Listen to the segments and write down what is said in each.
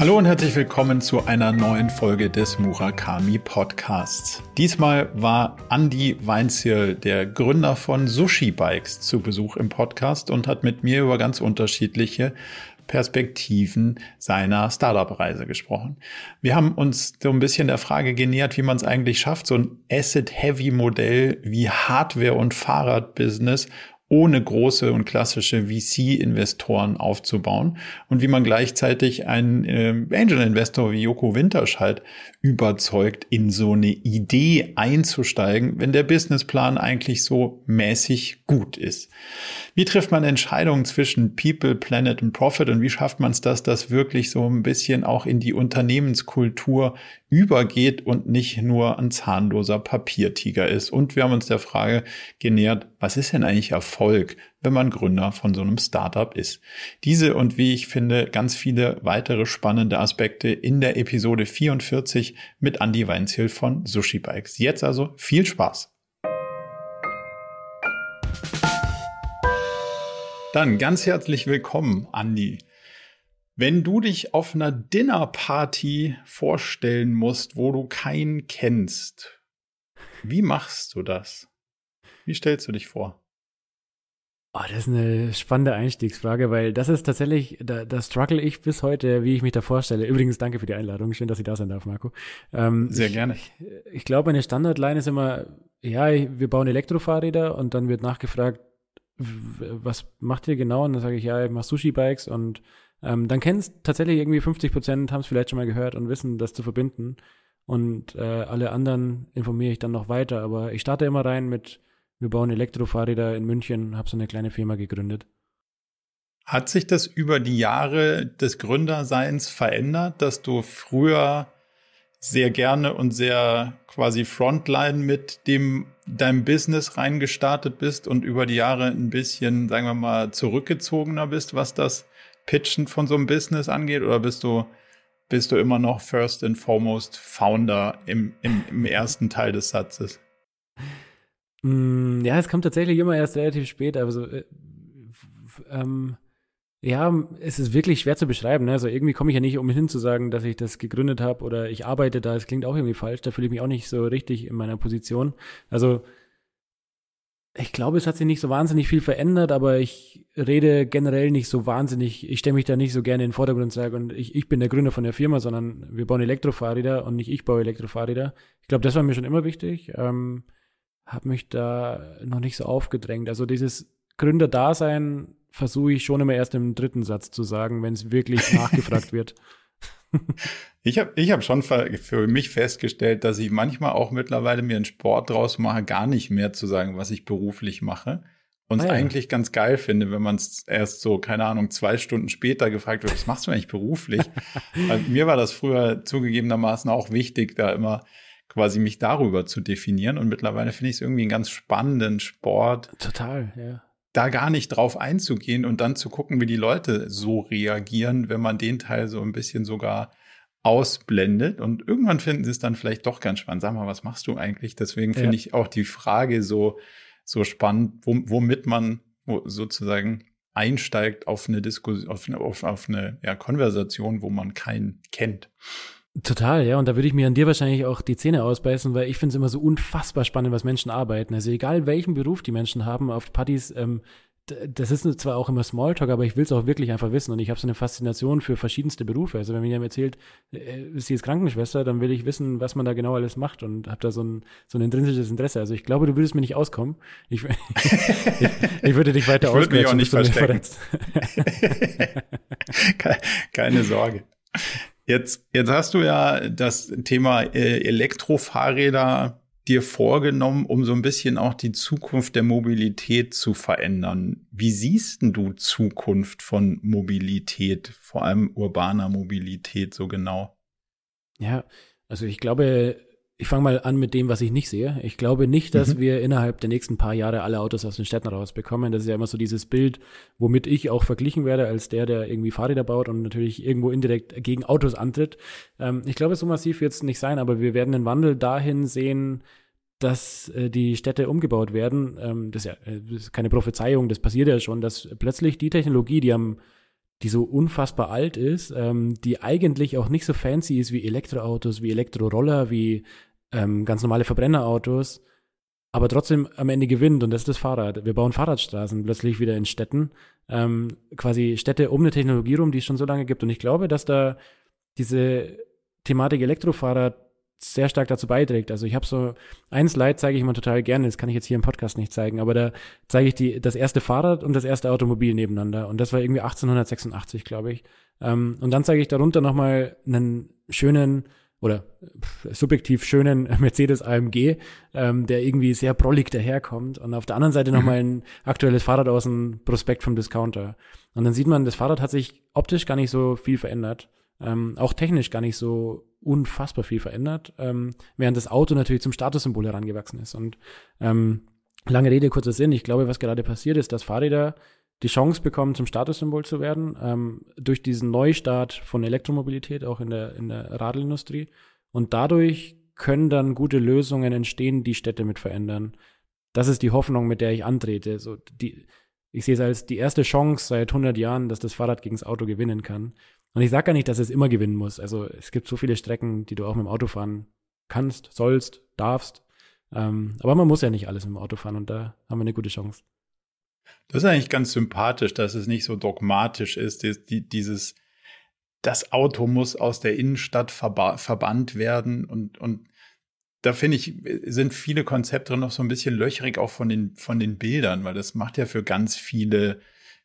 Hallo und herzlich willkommen zu einer neuen Folge des Murakami Podcasts. Diesmal war Andy Weinzierl, der Gründer von Sushi Bikes, zu Besuch im Podcast und hat mit mir über ganz unterschiedliche Perspektiven seiner Startup-Reise gesprochen. Wir haben uns so ein bisschen der Frage genähert, wie man es eigentlich schafft, so ein Asset-Heavy-Modell wie Hardware- und Fahrradbusiness ohne große und klassische VC-Investoren aufzubauen und wie man gleichzeitig einen äh, Angel-Investor wie Joko Winterscheid überzeugt, in so eine Idee einzusteigen, wenn der Businessplan eigentlich so mäßig gut ist. Wie trifft man Entscheidungen zwischen People, Planet und Profit und wie schafft man es, dass das wirklich so ein bisschen auch in die Unternehmenskultur übergeht und nicht nur ein zahnloser Papiertiger ist? Und wir haben uns der Frage genähert, was ist denn eigentlich Erfolg, wenn man Gründer von so einem Startup ist? Diese und wie ich finde, ganz viele weitere spannende Aspekte in der Episode 44 mit Andy Weinziel von Sushi Bikes. Jetzt also viel Spaß! Dann ganz herzlich willkommen, Andi. Wenn du dich auf einer Dinnerparty vorstellen musst, wo du keinen kennst, wie machst du das? Wie stellst du dich vor? Oh, das ist eine spannende Einstiegsfrage, weil das ist tatsächlich, da, da struggle ich bis heute, wie ich mich da vorstelle. Übrigens, danke für die Einladung. Schön, dass ich da sein darf, Marco. Ähm, Sehr ich, gerne. Ich, ich glaube, eine Standardline ist immer, ja, wir bauen Elektrofahrräder und dann wird nachgefragt, was macht ihr genau? Und dann sage ich, ja, ich mache Sushi-Bikes und ähm, dann kennen es tatsächlich irgendwie 50 Prozent, haben es vielleicht schon mal gehört und wissen, das zu verbinden. Und äh, alle anderen informiere ich dann noch weiter. Aber ich starte immer rein mit, wir bauen Elektrofahrräder in München, habe so eine kleine Firma gegründet. Hat sich das über die Jahre des Gründerseins verändert, dass du früher sehr gerne und sehr quasi Frontline mit dem deinem Business reingestartet bist und über die Jahre ein bisschen, sagen wir mal, zurückgezogener bist, was das Pitchen von so einem Business angeht? Oder bist du, bist du immer noch first and foremost Founder im, im, im ersten Teil des Satzes? Mm, ja, es kommt tatsächlich immer erst relativ spät. Also, äh, ähm, ja, es ist wirklich schwer zu beschreiben. Ne? Also irgendwie komme ich ja nicht umhin zu sagen, dass ich das gegründet habe oder ich arbeite da. Es klingt auch irgendwie falsch. Da fühle ich mich auch nicht so richtig in meiner Position. Also ich glaube, es hat sich nicht so wahnsinnig viel verändert, aber ich rede generell nicht so wahnsinnig. Ich stelle mich da nicht so gerne in den Vordergrund und sage, und ich, ich bin der Gründer von der Firma, sondern wir bauen Elektrofahrräder und nicht ich baue Elektrofahrräder. Ich glaube, das war mir schon immer wichtig. Ähm, habe mich da noch nicht so aufgedrängt. Also dieses Gründerdasein versuche ich schon immer erst im dritten Satz zu sagen, wenn es wirklich nachgefragt wird. Ich habe ich hab schon für mich festgestellt, dass ich manchmal auch mittlerweile mir einen Sport draus mache, gar nicht mehr zu sagen, was ich beruflich mache. Und es ah, ja. eigentlich ganz geil finde, wenn man es erst so, keine Ahnung, zwei Stunden später gefragt wird, was machst du eigentlich beruflich? mir war das früher zugegebenermaßen auch wichtig, da immer quasi mich darüber zu definieren. Und mittlerweile finde ich es irgendwie einen ganz spannenden Sport. Total, ja da gar nicht drauf einzugehen und dann zu gucken, wie die Leute so reagieren, wenn man den Teil so ein bisschen sogar ausblendet. Und irgendwann finden sie es dann vielleicht doch ganz spannend. Sag mal, was machst du eigentlich? Deswegen finde ja. ich auch die Frage so, so spannend, womit man sozusagen einsteigt auf eine Diskussion, auf eine, auf, auf eine ja, Konversation, wo man keinen kennt. Total, ja. Und da würde ich mir an dir wahrscheinlich auch die Zähne ausbeißen, weil ich finde es immer so unfassbar spannend, was Menschen arbeiten. Also egal welchen Beruf die Menschen haben auf Partys, ähm, das ist zwar auch immer Smalltalk, aber ich will es auch wirklich einfach wissen. Und ich habe so eine Faszination für verschiedenste Berufe. Also wenn mir jemand erzählt, äh, sie ist Krankenschwester, dann will ich wissen, was man da genau alles macht und habe da so ein, so ein intrinsisches Interesse. Also ich glaube, du würdest mir nicht auskommen. Ich, ich, ich würde dich weiter ausquetschen. Ich würde mich auch nicht verstecken. Keine Sorge. Jetzt, jetzt hast du ja das Thema äh, Elektrofahrräder dir vorgenommen, um so ein bisschen auch die Zukunft der Mobilität zu verändern. Wie siehst du Zukunft von Mobilität, vor allem urbaner Mobilität so genau? Ja, also ich glaube, ich fange mal an mit dem, was ich nicht sehe. Ich glaube nicht, dass mhm. wir innerhalb der nächsten paar Jahre alle Autos aus den Städten rausbekommen. Das ist ja immer so dieses Bild, womit ich auch verglichen werde als der, der irgendwie Fahrräder baut und natürlich irgendwo indirekt gegen Autos antritt. Ähm, ich glaube, so massiv wird es nicht sein, aber wir werden einen Wandel dahin sehen, dass äh, die Städte umgebaut werden. Ähm, das, ist ja, äh, das ist keine Prophezeiung, das passiert ja schon, dass plötzlich die Technologie, die am die so unfassbar alt ist, ähm, die eigentlich auch nicht so fancy ist wie Elektroautos, wie Elektroroller, wie ähm, ganz normale Verbrennerautos, aber trotzdem am Ende gewinnt und das ist das Fahrrad. Wir bauen Fahrradstraßen plötzlich wieder in Städten, ähm, quasi Städte um eine Technologie rum, die es schon so lange gibt. Und ich glaube, dass da diese Thematik Elektrofahrrad sehr stark dazu beiträgt. Also ich habe so ein Slide zeige ich immer total gerne, das kann ich jetzt hier im Podcast nicht zeigen, aber da zeige ich die das erste Fahrrad und das erste Automobil nebeneinander und das war irgendwie 1886, glaube ich. Ähm, und dann zeige ich darunter nochmal einen schönen oder subjektiv schönen Mercedes AMG, ähm, der irgendwie sehr prollig daherkommt und auf der anderen Seite mhm. nochmal ein aktuelles Fahrrad aus dem Prospekt vom Discounter. Und dann sieht man, das Fahrrad hat sich optisch gar nicht so viel verändert, ähm, auch technisch gar nicht so unfassbar viel verändert, ähm, während das Auto natürlich zum Statussymbol herangewachsen ist. Und ähm, lange Rede, kurzer Sinn, ich glaube, was gerade passiert ist, dass Fahrräder die Chance bekommen, zum Statussymbol zu werden, ähm, durch diesen Neustart von Elektromobilität, auch in der, in der Radlindustrie. Und dadurch können dann gute Lösungen entstehen, die Städte mit verändern. Das ist die Hoffnung, mit der ich antrete. So die, ich sehe es als die erste Chance seit 100 Jahren, dass das Fahrrad gegen das Auto gewinnen kann. Und ich sage gar nicht, dass es immer gewinnen muss. Also es gibt so viele Strecken, die du auch mit dem Auto fahren kannst, sollst, darfst. Ähm, aber man muss ja nicht alles mit dem Auto fahren und da haben wir eine gute Chance. Das ist eigentlich ganz sympathisch, dass es nicht so dogmatisch ist, die, dieses, das Auto muss aus der Innenstadt verba verbannt werden und, und da finde ich, sind viele Konzepte noch so ein bisschen löchrig, auch von den, von den Bildern, weil das macht ja für ganz viele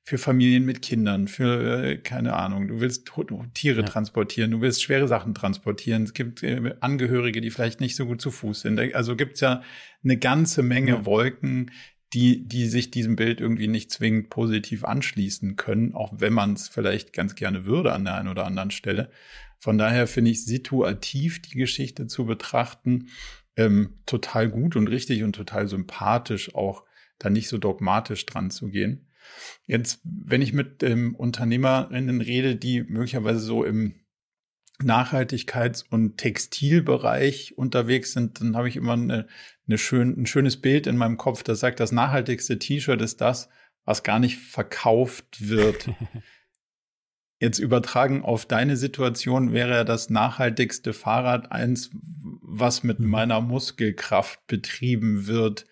für Familien mit Kindern, für, äh, keine Ahnung, du willst Tiere ja. transportieren, du willst schwere Sachen transportieren. Es gibt äh, Angehörige, die vielleicht nicht so gut zu Fuß sind. Also gibt's ja eine ganze Menge ja. Wolken, die, die sich diesem Bild irgendwie nicht zwingend positiv anschließen können, auch wenn man es vielleicht ganz gerne würde an der einen oder anderen Stelle. Von daher finde ich situativ die Geschichte zu betrachten ähm, total gut und richtig und total sympathisch, auch da nicht so dogmatisch dran zu gehen. Jetzt, wenn ich mit ähm, Unternehmerinnen rede, die möglicherweise so im Nachhaltigkeits- und Textilbereich unterwegs sind, dann habe ich immer eine, eine schön, ein schönes Bild in meinem Kopf, das sagt, das nachhaltigste T-Shirt ist das, was gar nicht verkauft wird. Jetzt übertragen auf deine Situation wäre das nachhaltigste Fahrrad eins, was mit mhm. meiner Muskelkraft betrieben wird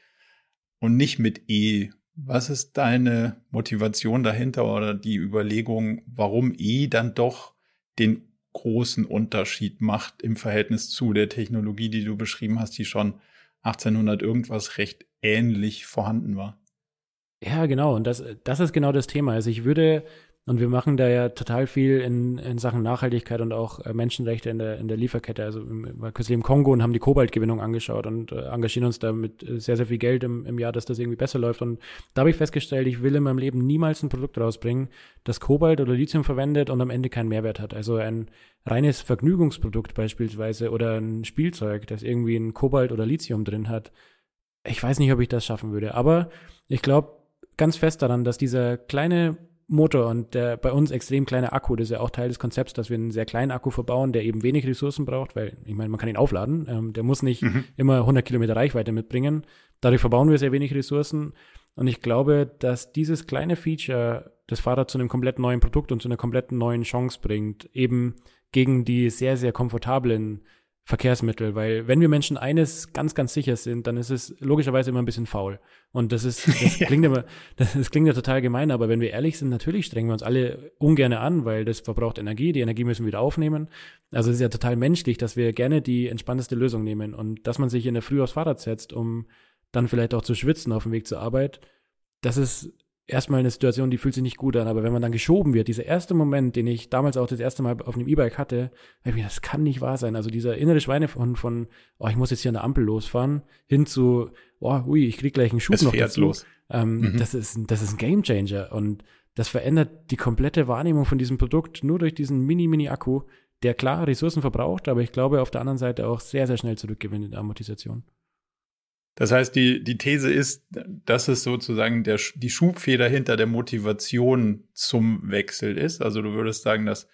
und nicht mit E was ist deine Motivation dahinter oder die Überlegung, warum E dann doch den großen Unterschied macht im Verhältnis zu der Technologie, die du beschrieben hast, die schon 1800 irgendwas recht ähnlich vorhanden war? Ja, genau. Und das, das ist genau das Thema. Also ich würde und wir machen da ja total viel in, in Sachen Nachhaltigkeit und auch äh, Menschenrechte in der, in der Lieferkette. Also wir waren kürzlich im Kongo und haben die Kobaltgewinnung angeschaut und äh, engagieren uns da mit äh, sehr, sehr viel Geld im, im Jahr, dass das irgendwie besser läuft. Und da habe ich festgestellt, ich will in meinem Leben niemals ein Produkt rausbringen, das Kobalt oder Lithium verwendet und am Ende keinen Mehrwert hat. Also ein reines Vergnügungsprodukt beispielsweise oder ein Spielzeug, das irgendwie ein Kobalt oder Lithium drin hat. Ich weiß nicht, ob ich das schaffen würde, aber ich glaube ganz fest daran, dass dieser kleine Motor und der bei uns extrem kleine Akku, das ist ja auch Teil des Konzepts, dass wir einen sehr kleinen Akku verbauen, der eben wenig Ressourcen braucht, weil ich meine, man kann ihn aufladen, ähm, der muss nicht mhm. immer 100 Kilometer Reichweite mitbringen. Dadurch verbauen wir sehr wenig Ressourcen und ich glaube, dass dieses kleine Feature das Fahrrad zu einem komplett neuen Produkt und zu einer komplett neuen Chance bringt, eben gegen die sehr, sehr komfortablen Verkehrsmittel, weil wenn wir Menschen eines ganz, ganz sicher sind, dann ist es logischerweise immer ein bisschen faul. Und das ist, das klingt immer, das, das, klingt ja total gemein, aber wenn wir ehrlich sind, natürlich strengen wir uns alle ungerne an, weil das verbraucht Energie, die Energie müssen wir wieder aufnehmen. Also es ist ja total menschlich, dass wir gerne die entspannteste Lösung nehmen und dass man sich in der Früh aufs Fahrrad setzt, um dann vielleicht auch zu schwitzen auf dem Weg zur Arbeit. Das ist erstmal eine Situation, die fühlt sich nicht gut an, aber wenn man dann geschoben wird, dieser erste Moment, den ich damals auch das erste Mal auf einem E-Bike hatte, ich mir, das kann nicht wahr sein. Also dieser innere Schweine von, von, oh, ich muss jetzt hier an der Ampel losfahren, hin zu, oh, ui, ich krieg gleich einen Schub es noch dazu. Los. Ähm, mhm. Das ist, das ist ein Gamechanger und das verändert die komplette Wahrnehmung von diesem Produkt nur durch diesen Mini-Mini-Akku, der klar Ressourcen verbraucht, aber ich glaube auf der anderen Seite auch sehr, sehr schnell zurückgewinnt in der Amortisation. Das heißt, die, die These ist, dass es sozusagen der, die Schubfeder hinter der Motivation zum Wechsel ist. Also du würdest sagen, dass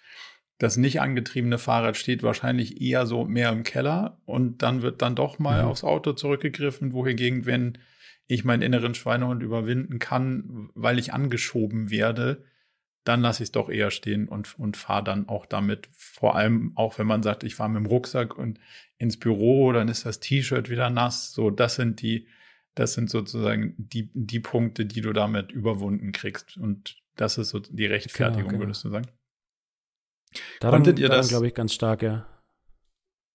das nicht angetriebene Fahrrad steht wahrscheinlich eher so mehr im Keller und dann wird dann doch mal mhm. aufs Auto zurückgegriffen, wohingegen, wenn ich meinen inneren Schweinehund überwinden kann, weil ich angeschoben werde, dann lasse ich es doch eher stehen und, und fahre dann auch damit. Vor allem auch, wenn man sagt, ich fahre mit dem Rucksack und ins Büro, dann ist das T-Shirt wieder nass. So, das sind die, das sind sozusagen die, die Punkte, die du damit überwunden kriegst. Und das ist so die Rechtfertigung, genau, genau. würdest du sagen? Daran, Konntet ihr daran das, glaube ich, ganz stark, ja.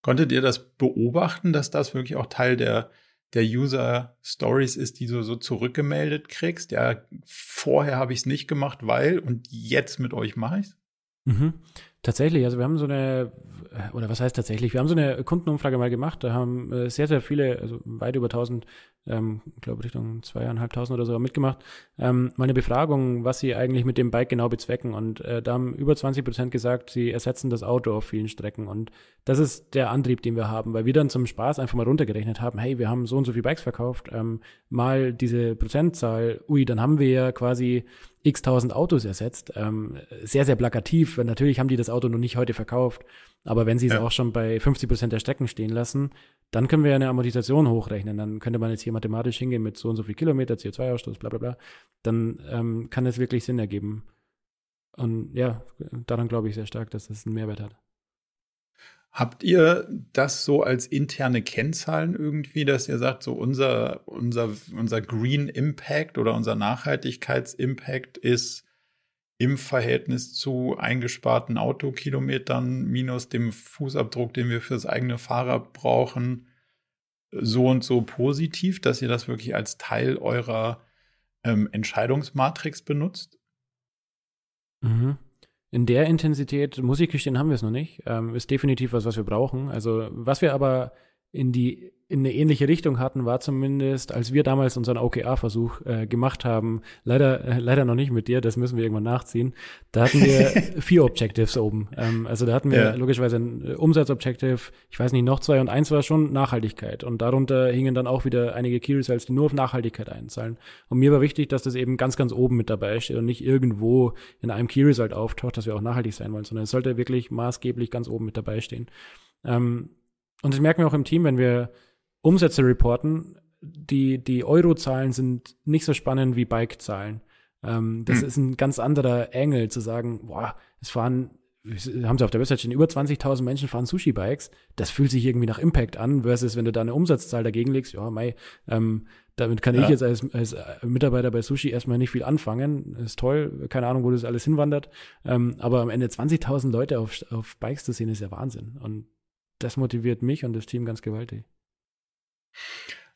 Konntet ihr das beobachten, dass das wirklich auch Teil der, der User Stories ist, die du so zurückgemeldet kriegst? Ja, vorher habe ich es nicht gemacht, weil und jetzt mit euch mache ich es? Mhm. Tatsächlich, also wir haben so eine, oder was heißt tatsächlich, wir haben so eine Kundenumfrage mal gemacht, da haben äh, sehr, sehr viele, also weit über 1000, ähm, ich glaube Richtung zweieinhalbtausend oder so mitgemacht, ähm, mal eine Befragung, was sie eigentlich mit dem Bike genau bezwecken und äh, da haben über 20 Prozent gesagt, sie ersetzen das Auto auf vielen Strecken und das ist der Antrieb, den wir haben, weil wir dann zum Spaß einfach mal runtergerechnet haben, hey, wir haben so und so viele Bikes verkauft, ähm, mal diese Prozentzahl, ui, dann haben wir ja quasi x tausend Autos ersetzt. Ähm, sehr, sehr plakativ, weil natürlich haben die das Auto noch nicht heute verkauft. Aber wenn sie es ja. auch schon bei 50 Prozent der Strecken stehen lassen, dann können wir ja eine Amortisation hochrechnen. Dann könnte man jetzt hier mathematisch hingehen mit so und so viel Kilometer, CO2-Ausstoß, bla bla bla. Dann ähm, kann es wirklich Sinn ergeben. Und ja, daran glaube ich sehr stark, dass das einen Mehrwert hat. Habt ihr das so als interne Kennzahlen irgendwie, dass ihr sagt, so unser, unser, unser Green Impact oder unser Nachhaltigkeitsimpact ist im Verhältnis zu eingesparten Autokilometern minus dem Fußabdruck, den wir fürs eigene Fahrrad brauchen, so und so positiv, dass ihr das wirklich als Teil eurer ähm, Entscheidungsmatrix benutzt? Mhm. In der Intensität, muss ich haben wir es noch nicht. Ähm, ist definitiv was, was wir brauchen. Also, was wir aber in die in eine ähnliche Richtung hatten, war zumindest, als wir damals unseren OKR-Versuch äh, gemacht haben, leider, äh, leider noch nicht mit dir, das müssen wir irgendwann nachziehen, da hatten wir vier Objectives oben. Ähm, also da hatten wir ja. logischerweise ein äh, Umsatzobjective, ich weiß nicht, noch zwei und eins war schon Nachhaltigkeit. Und darunter hingen dann auch wieder einige Key Results, die nur auf Nachhaltigkeit einzahlen. Und mir war wichtig, dass das eben ganz, ganz oben mit dabei steht und nicht irgendwo in einem Key Result auftaucht, dass wir auch nachhaltig sein wollen, sondern es sollte wirklich maßgeblich ganz oben mit dabei stehen. Ähm, und das merken wir auch im Team, wenn wir Umsätze reporten, die, die Eurozahlen sind nicht so spannend wie Bike-Zahlen. Ähm, das hm. ist ein ganz anderer Engel zu sagen, boah, es fahren, haben sie auf der Website stehen, über 20.000 Menschen fahren Sushi-Bikes. Das fühlt sich irgendwie nach Impact an, versus wenn du da eine Umsatzzahl dagegen legst, ja, mei, ähm, damit kann ja. ich jetzt als, als Mitarbeiter bei Sushi erstmal nicht viel anfangen. Ist toll, keine Ahnung, wo das alles hinwandert. Ähm, aber am Ende 20.000 Leute auf, auf Bikes zu sehen, ist ja Wahnsinn. Und das motiviert mich und das Team ganz gewaltig.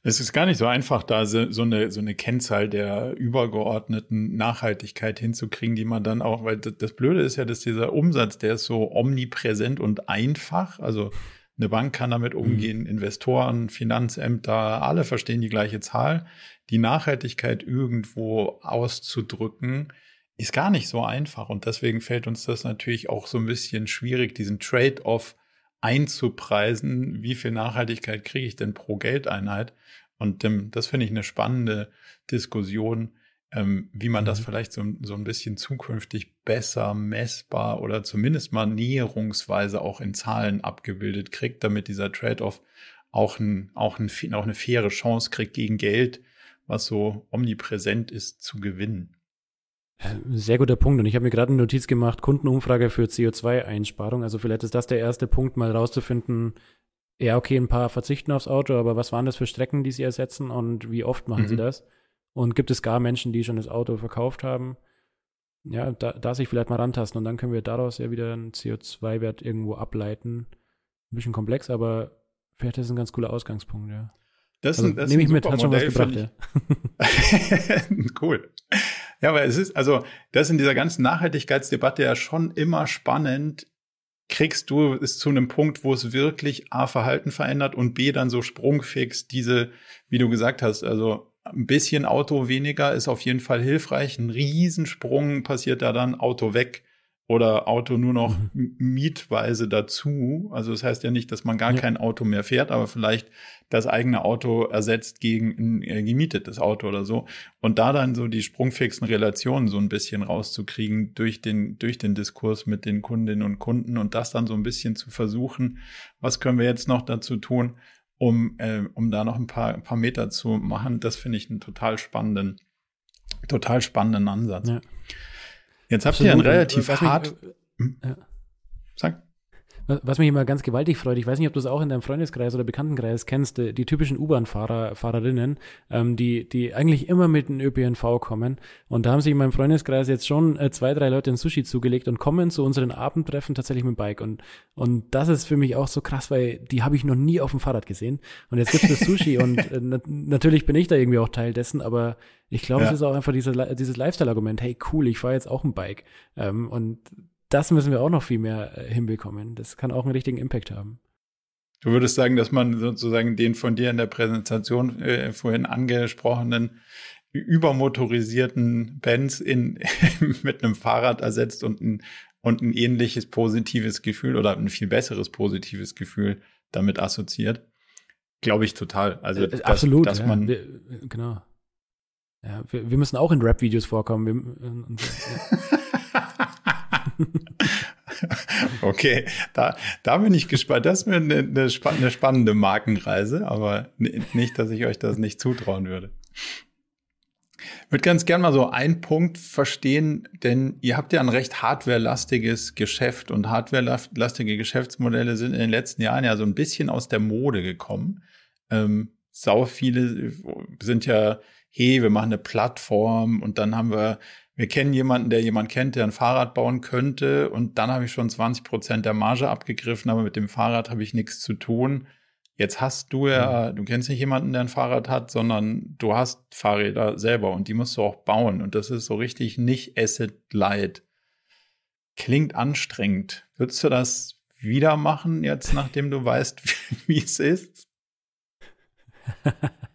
Es ist gar nicht so einfach, da so eine, so eine Kennzahl der übergeordneten Nachhaltigkeit hinzukriegen, die man dann auch, weil das Blöde ist ja, dass dieser Umsatz, der ist so omnipräsent und einfach. Also eine Bank kann damit mhm. umgehen, mhm. Investoren, Finanzämter, alle verstehen die gleiche Zahl. Die Nachhaltigkeit irgendwo auszudrücken, ist gar nicht so einfach. Und deswegen fällt uns das natürlich auch so ein bisschen schwierig, diesen Trade-off einzupreisen, wie viel Nachhaltigkeit kriege ich denn pro Geldeinheit. Und ähm, das finde ich eine spannende Diskussion, ähm, wie man mhm. das vielleicht so, so ein bisschen zukünftig besser messbar oder zumindest mal näherungsweise auch in Zahlen abgebildet kriegt, damit dieser Trade-off auch, ein, auch, ein, auch eine faire Chance kriegt gegen Geld, was so omnipräsent ist, zu gewinnen. Sehr guter Punkt. Und ich habe mir gerade eine Notiz gemacht, Kundenumfrage für CO2-Einsparung. Also vielleicht ist das der erste Punkt, mal rauszufinden, ja, okay, ein paar verzichten aufs Auto, aber was waren das für Strecken, die sie ersetzen und wie oft machen mhm. sie das? Und gibt es gar Menschen, die schon das Auto verkauft haben? Ja, da, da sich vielleicht mal rantasten und dann können wir daraus ja wieder einen CO2-Wert irgendwo ableiten. Ein bisschen komplex, aber vielleicht ist es ein ganz cooler Ausgangspunkt, ja. Das, also, das nehme ich mit, hat schon was gebracht, ja. cool. Ja, aber es ist, also, das in dieser ganzen Nachhaltigkeitsdebatte ja schon immer spannend. Kriegst du es zu einem Punkt, wo es wirklich A, Verhalten verändert und B, dann so sprungfix diese, wie du gesagt hast, also ein bisschen Auto weniger ist auf jeden Fall hilfreich. Ein Riesensprung passiert da dann Auto weg oder Auto nur noch mhm. mietweise dazu. Also das heißt ja nicht, dass man gar ja. kein Auto mehr fährt, aber vielleicht das eigene Auto ersetzt gegen ein äh, gemietetes Auto oder so. Und da dann so die sprungfixen Relationen so ein bisschen rauszukriegen durch den, durch den Diskurs mit den Kundinnen und Kunden und das dann so ein bisschen zu versuchen, was können wir jetzt noch dazu tun, um, äh, um da noch ein paar, ein paar Meter zu machen, das finde ich einen total spannenden, total spannenden Ansatz. Ja. Jetzt habt ihr einen relativ hart. Mich, äh, hm? ja. Sag. Was mich immer ganz gewaltig freut, ich weiß nicht, ob du es auch in deinem Freundeskreis oder Bekanntenkreis kennst, die, die typischen U-Bahn-Fahrer, Fahrerinnen, ähm, die, die eigentlich immer mit dem ÖPNV kommen. Und da haben sich in meinem Freundeskreis jetzt schon äh, zwei, drei Leute ein Sushi zugelegt und kommen zu unseren Abendtreffen tatsächlich mit dem Bike. Und, und das ist für mich auch so krass, weil die habe ich noch nie auf dem Fahrrad gesehen. Und jetzt gibt es das Sushi und äh, na natürlich bin ich da irgendwie auch Teil dessen, aber ich glaube, ja. es ist auch einfach dieser, dieses Lifestyle-Argument, hey cool, ich fahre jetzt auch ein Bike. Ähm, und das müssen wir auch noch viel mehr äh, hinbekommen. Das kann auch einen richtigen Impact haben. Du würdest sagen, dass man sozusagen den von dir in der Präsentation äh, vorhin angesprochenen übermotorisierten Benz in, mit einem Fahrrad ersetzt und ein, und ein ähnliches positives Gefühl oder ein viel besseres positives Gefühl damit assoziiert. Glaube ich total. Also, äh, dass, absolut, dass ja. man. Wir, genau. Ja, wir, wir, müssen auch in Rap-Videos vorkommen. Wir, ja. okay, da, da bin ich gespannt. Das ist mir eine, eine, spannende Markenreise, aber nicht, dass ich euch das nicht zutrauen würde. Ich würde ganz gern mal so einen Punkt verstehen, denn ihr habt ja ein recht hardwarelastiges Geschäft und hardwarelastige Geschäftsmodelle sind in den letzten Jahren ja so ein bisschen aus der Mode gekommen. Ähm, sau viele sind ja, hey, wir machen eine Plattform und dann haben wir wir kennen jemanden, der jemand kennt, der ein Fahrrad bauen könnte und dann habe ich schon 20 Prozent der Marge abgegriffen, aber mit dem Fahrrad habe ich nichts zu tun. Jetzt hast du ja, mhm. du kennst nicht jemanden, der ein Fahrrad hat, sondern du hast Fahrräder selber und die musst du auch bauen und das ist so richtig nicht Asset Light. Klingt anstrengend. Würdest du das wieder machen jetzt, nachdem du weißt, wie es ist?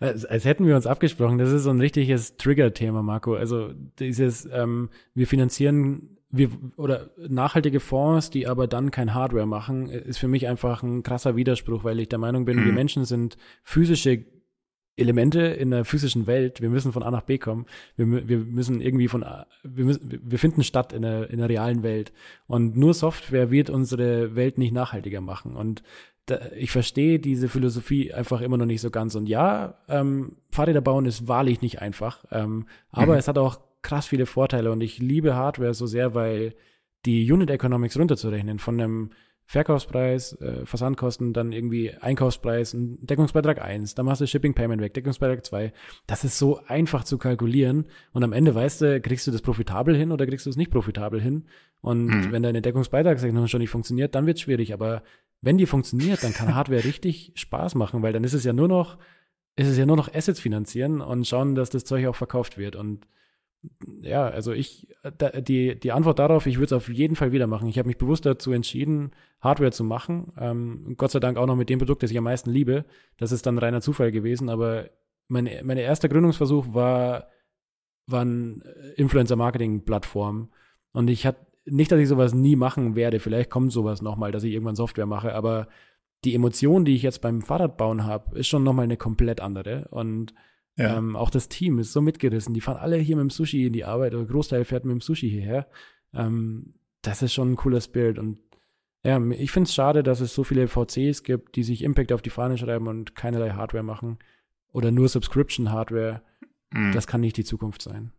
als, als hätten wir uns abgesprochen. Das ist so ein richtiges Trigger-Thema, Marco. Also dieses, ähm, wir finanzieren wir, oder nachhaltige Fonds, die aber dann kein Hardware machen, ist für mich einfach ein krasser Widerspruch, weil ich der Meinung bin, mhm. wir Menschen sind physische Elemente in der physischen Welt. Wir müssen von A nach B kommen. Wir, wir müssen irgendwie von, A, wir, müssen, wir finden statt in der, in der realen Welt. Und nur Software wird unsere Welt nicht nachhaltiger machen. Und ich verstehe diese Philosophie einfach immer noch nicht so ganz. Und ja, ähm, Fahrräder bauen ist wahrlich nicht einfach, ähm, aber mhm. es hat auch krass viele Vorteile und ich liebe Hardware so sehr, weil die Unit Economics runterzurechnen von einem Verkaufspreis, äh, Versandkosten, dann irgendwie Einkaufspreis, ein Deckungsbeitrag 1, dann machst du Shipping Payment weg, Deckungsbeitrag 2. Das ist so einfach zu kalkulieren und am Ende weißt du, kriegst du das profitabel hin oder kriegst du es nicht profitabel hin. Und mhm. wenn deine Deckungsbeitragsrechnung schon nicht funktioniert, dann wird es schwierig. Aber wenn die funktioniert, dann kann Hardware richtig Spaß machen, weil dann ist es ja nur noch, ist es ja nur noch Assets finanzieren und schauen, dass das Zeug auch verkauft wird. Und ja, also ich, die, die Antwort darauf, ich würde es auf jeden Fall wieder machen. Ich habe mich bewusst dazu entschieden, Hardware zu machen. Ähm, Gott sei Dank auch noch mit dem Produkt, das ich am meisten liebe. Das ist dann reiner Zufall gewesen, aber mein, mein erster Gründungsversuch war, war ein Influencer-Marketing-Plattform. Und ich hatte nicht, dass ich sowas nie machen werde. Vielleicht kommt sowas nochmal, dass ich irgendwann Software mache, aber die Emotion, die ich jetzt beim Fahrradbauen habe, ist schon nochmal eine komplett andere. Und ja. ähm, auch das Team ist so mitgerissen. Die fahren alle hier mit dem Sushi in die Arbeit oder Großteil fährt mit dem Sushi hierher. Ähm, das ist schon ein cooler Spirit. Und ja, ich finde es schade, dass es so viele VCs gibt, die sich Impact auf die Fahne schreiben und keinerlei Hardware machen. Oder nur Subscription-Hardware. Mhm. Das kann nicht die Zukunft sein.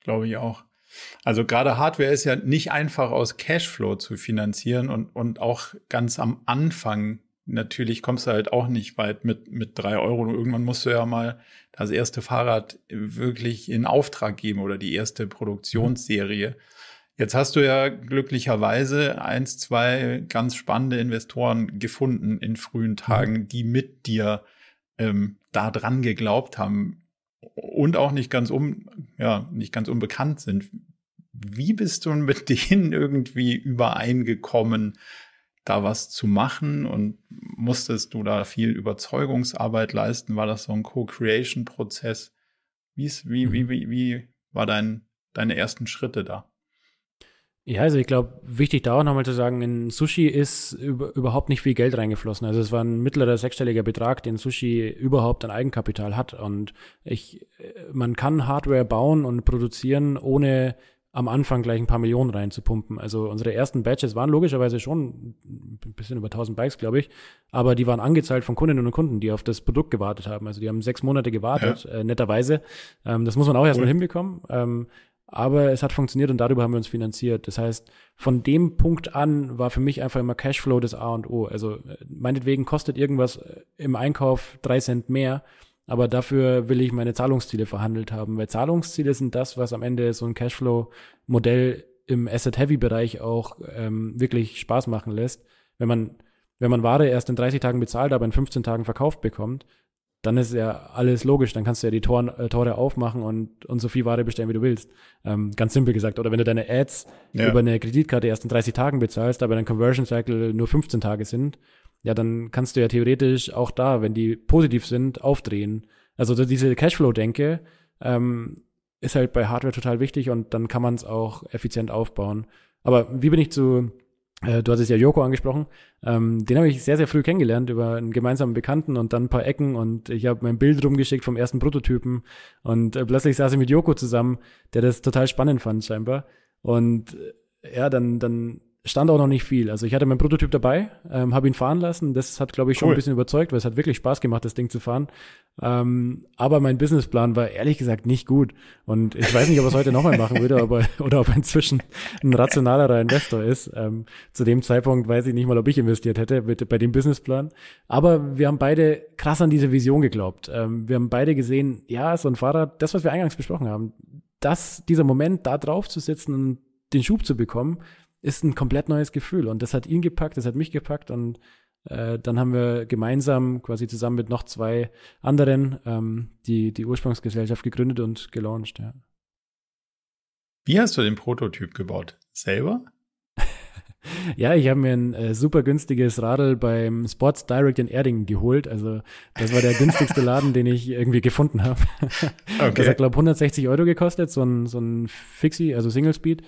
Glaube ich auch. Also gerade Hardware ist ja nicht einfach aus Cashflow zu finanzieren und, und auch ganz am Anfang natürlich kommst du halt auch nicht weit mit, mit drei Euro. Irgendwann musst du ja mal das erste Fahrrad wirklich in Auftrag geben oder die erste Produktionsserie. Jetzt hast du ja glücklicherweise eins, zwei ganz spannende Investoren gefunden in frühen Tagen, die mit dir ähm, da dran geglaubt haben und auch nicht ganz um, ja, nicht ganz unbekannt sind. Wie bist du mit denen irgendwie übereingekommen, da was zu machen und musstest du da viel Überzeugungsarbeit leisten? War das so ein Co-Creation-Prozess? Wie, wie, wie, wie, wie war dein, deine ersten Schritte da? Ja, also ich glaube, wichtig da auch nochmal zu sagen, in Sushi ist über, überhaupt nicht viel Geld reingeflossen. Also es war ein mittlerer sechsstelliger Betrag, den Sushi überhaupt an Eigenkapital hat. Und ich, man kann Hardware bauen und produzieren, ohne am Anfang gleich ein paar Millionen reinzupumpen. Also unsere ersten Batches waren logischerweise schon ein bisschen über 1000 Bikes, glaube ich, aber die waren angezahlt von Kundinnen und Kunden, die auf das Produkt gewartet haben. Also die haben sechs Monate gewartet, ja. äh, netterweise. Ähm, das muss man auch erstmal cool. hinbekommen. Ähm, aber es hat funktioniert und darüber haben wir uns finanziert. Das heißt, von dem Punkt an war für mich einfach immer Cashflow das A und O. Also äh, meinetwegen kostet irgendwas äh, im Einkauf drei Cent mehr, aber dafür will ich meine Zahlungsziele verhandelt haben, weil Zahlungsziele sind das, was am Ende so ein Cashflow-Modell im Asset-Heavy-Bereich auch ähm, wirklich Spaß machen lässt. Wenn man, wenn man Ware erst in 30 Tagen bezahlt, aber in 15 Tagen verkauft bekommt, dann ist ja alles logisch. Dann kannst du ja die Toren, äh, Tore aufmachen und, und so viel Ware bestellen, wie du willst. Ähm, ganz simpel gesagt. Oder wenn du deine Ads ja. über eine Kreditkarte erst in 30 Tagen bezahlst, aber dein Conversion Cycle nur 15 Tage sind, ja, dann kannst du ja theoretisch auch da, wenn die positiv sind, aufdrehen. Also diese Cashflow-Denke ähm, ist halt bei Hardware total wichtig und dann kann man es auch effizient aufbauen. Aber wie bin ich zu du hattest ja Joko angesprochen. Ähm, den habe ich sehr, sehr früh kennengelernt über einen gemeinsamen Bekannten und dann ein paar Ecken und ich habe mein Bild rumgeschickt vom ersten Prototypen und äh, plötzlich saß ich mit Joko zusammen, der das total spannend fand scheinbar. Und äh, ja, dann, dann stand auch noch nicht viel. Also ich hatte meinen Prototyp dabei, ähm, habe ihn fahren lassen. Das hat, glaube ich, schon cool. ein bisschen überzeugt, weil es hat wirklich Spaß gemacht, das Ding zu fahren. Ähm, aber mein Businessplan war ehrlich gesagt nicht gut. Und ich weiß nicht, ob er es heute nochmal machen würde, aber, oder ob er inzwischen ein rationalerer Investor ist. Ähm, zu dem Zeitpunkt weiß ich nicht mal, ob ich investiert hätte mit, bei dem Businessplan. Aber wir haben beide krass an diese Vision geglaubt. Ähm, wir haben beide gesehen, ja, so ein Fahrrad, das, was wir eingangs besprochen haben, dass dieser Moment, da drauf zu sitzen und den Schub zu bekommen, ist ein komplett neues Gefühl. Und das hat ihn gepackt, das hat mich gepackt und äh, dann haben wir gemeinsam quasi zusammen mit noch zwei anderen ähm, die, die Ursprungsgesellschaft gegründet und gelauncht, ja. Wie hast du den Prototyp gebaut? Selber? ja, ich habe mir ein äh, super günstiges Radl beim Sports Direct in Erding geholt. Also das war der günstigste Laden, den ich irgendwie gefunden habe. okay. Das hat, glaube ich, 160 Euro gekostet, so ein, so ein Fixie, also Single Speed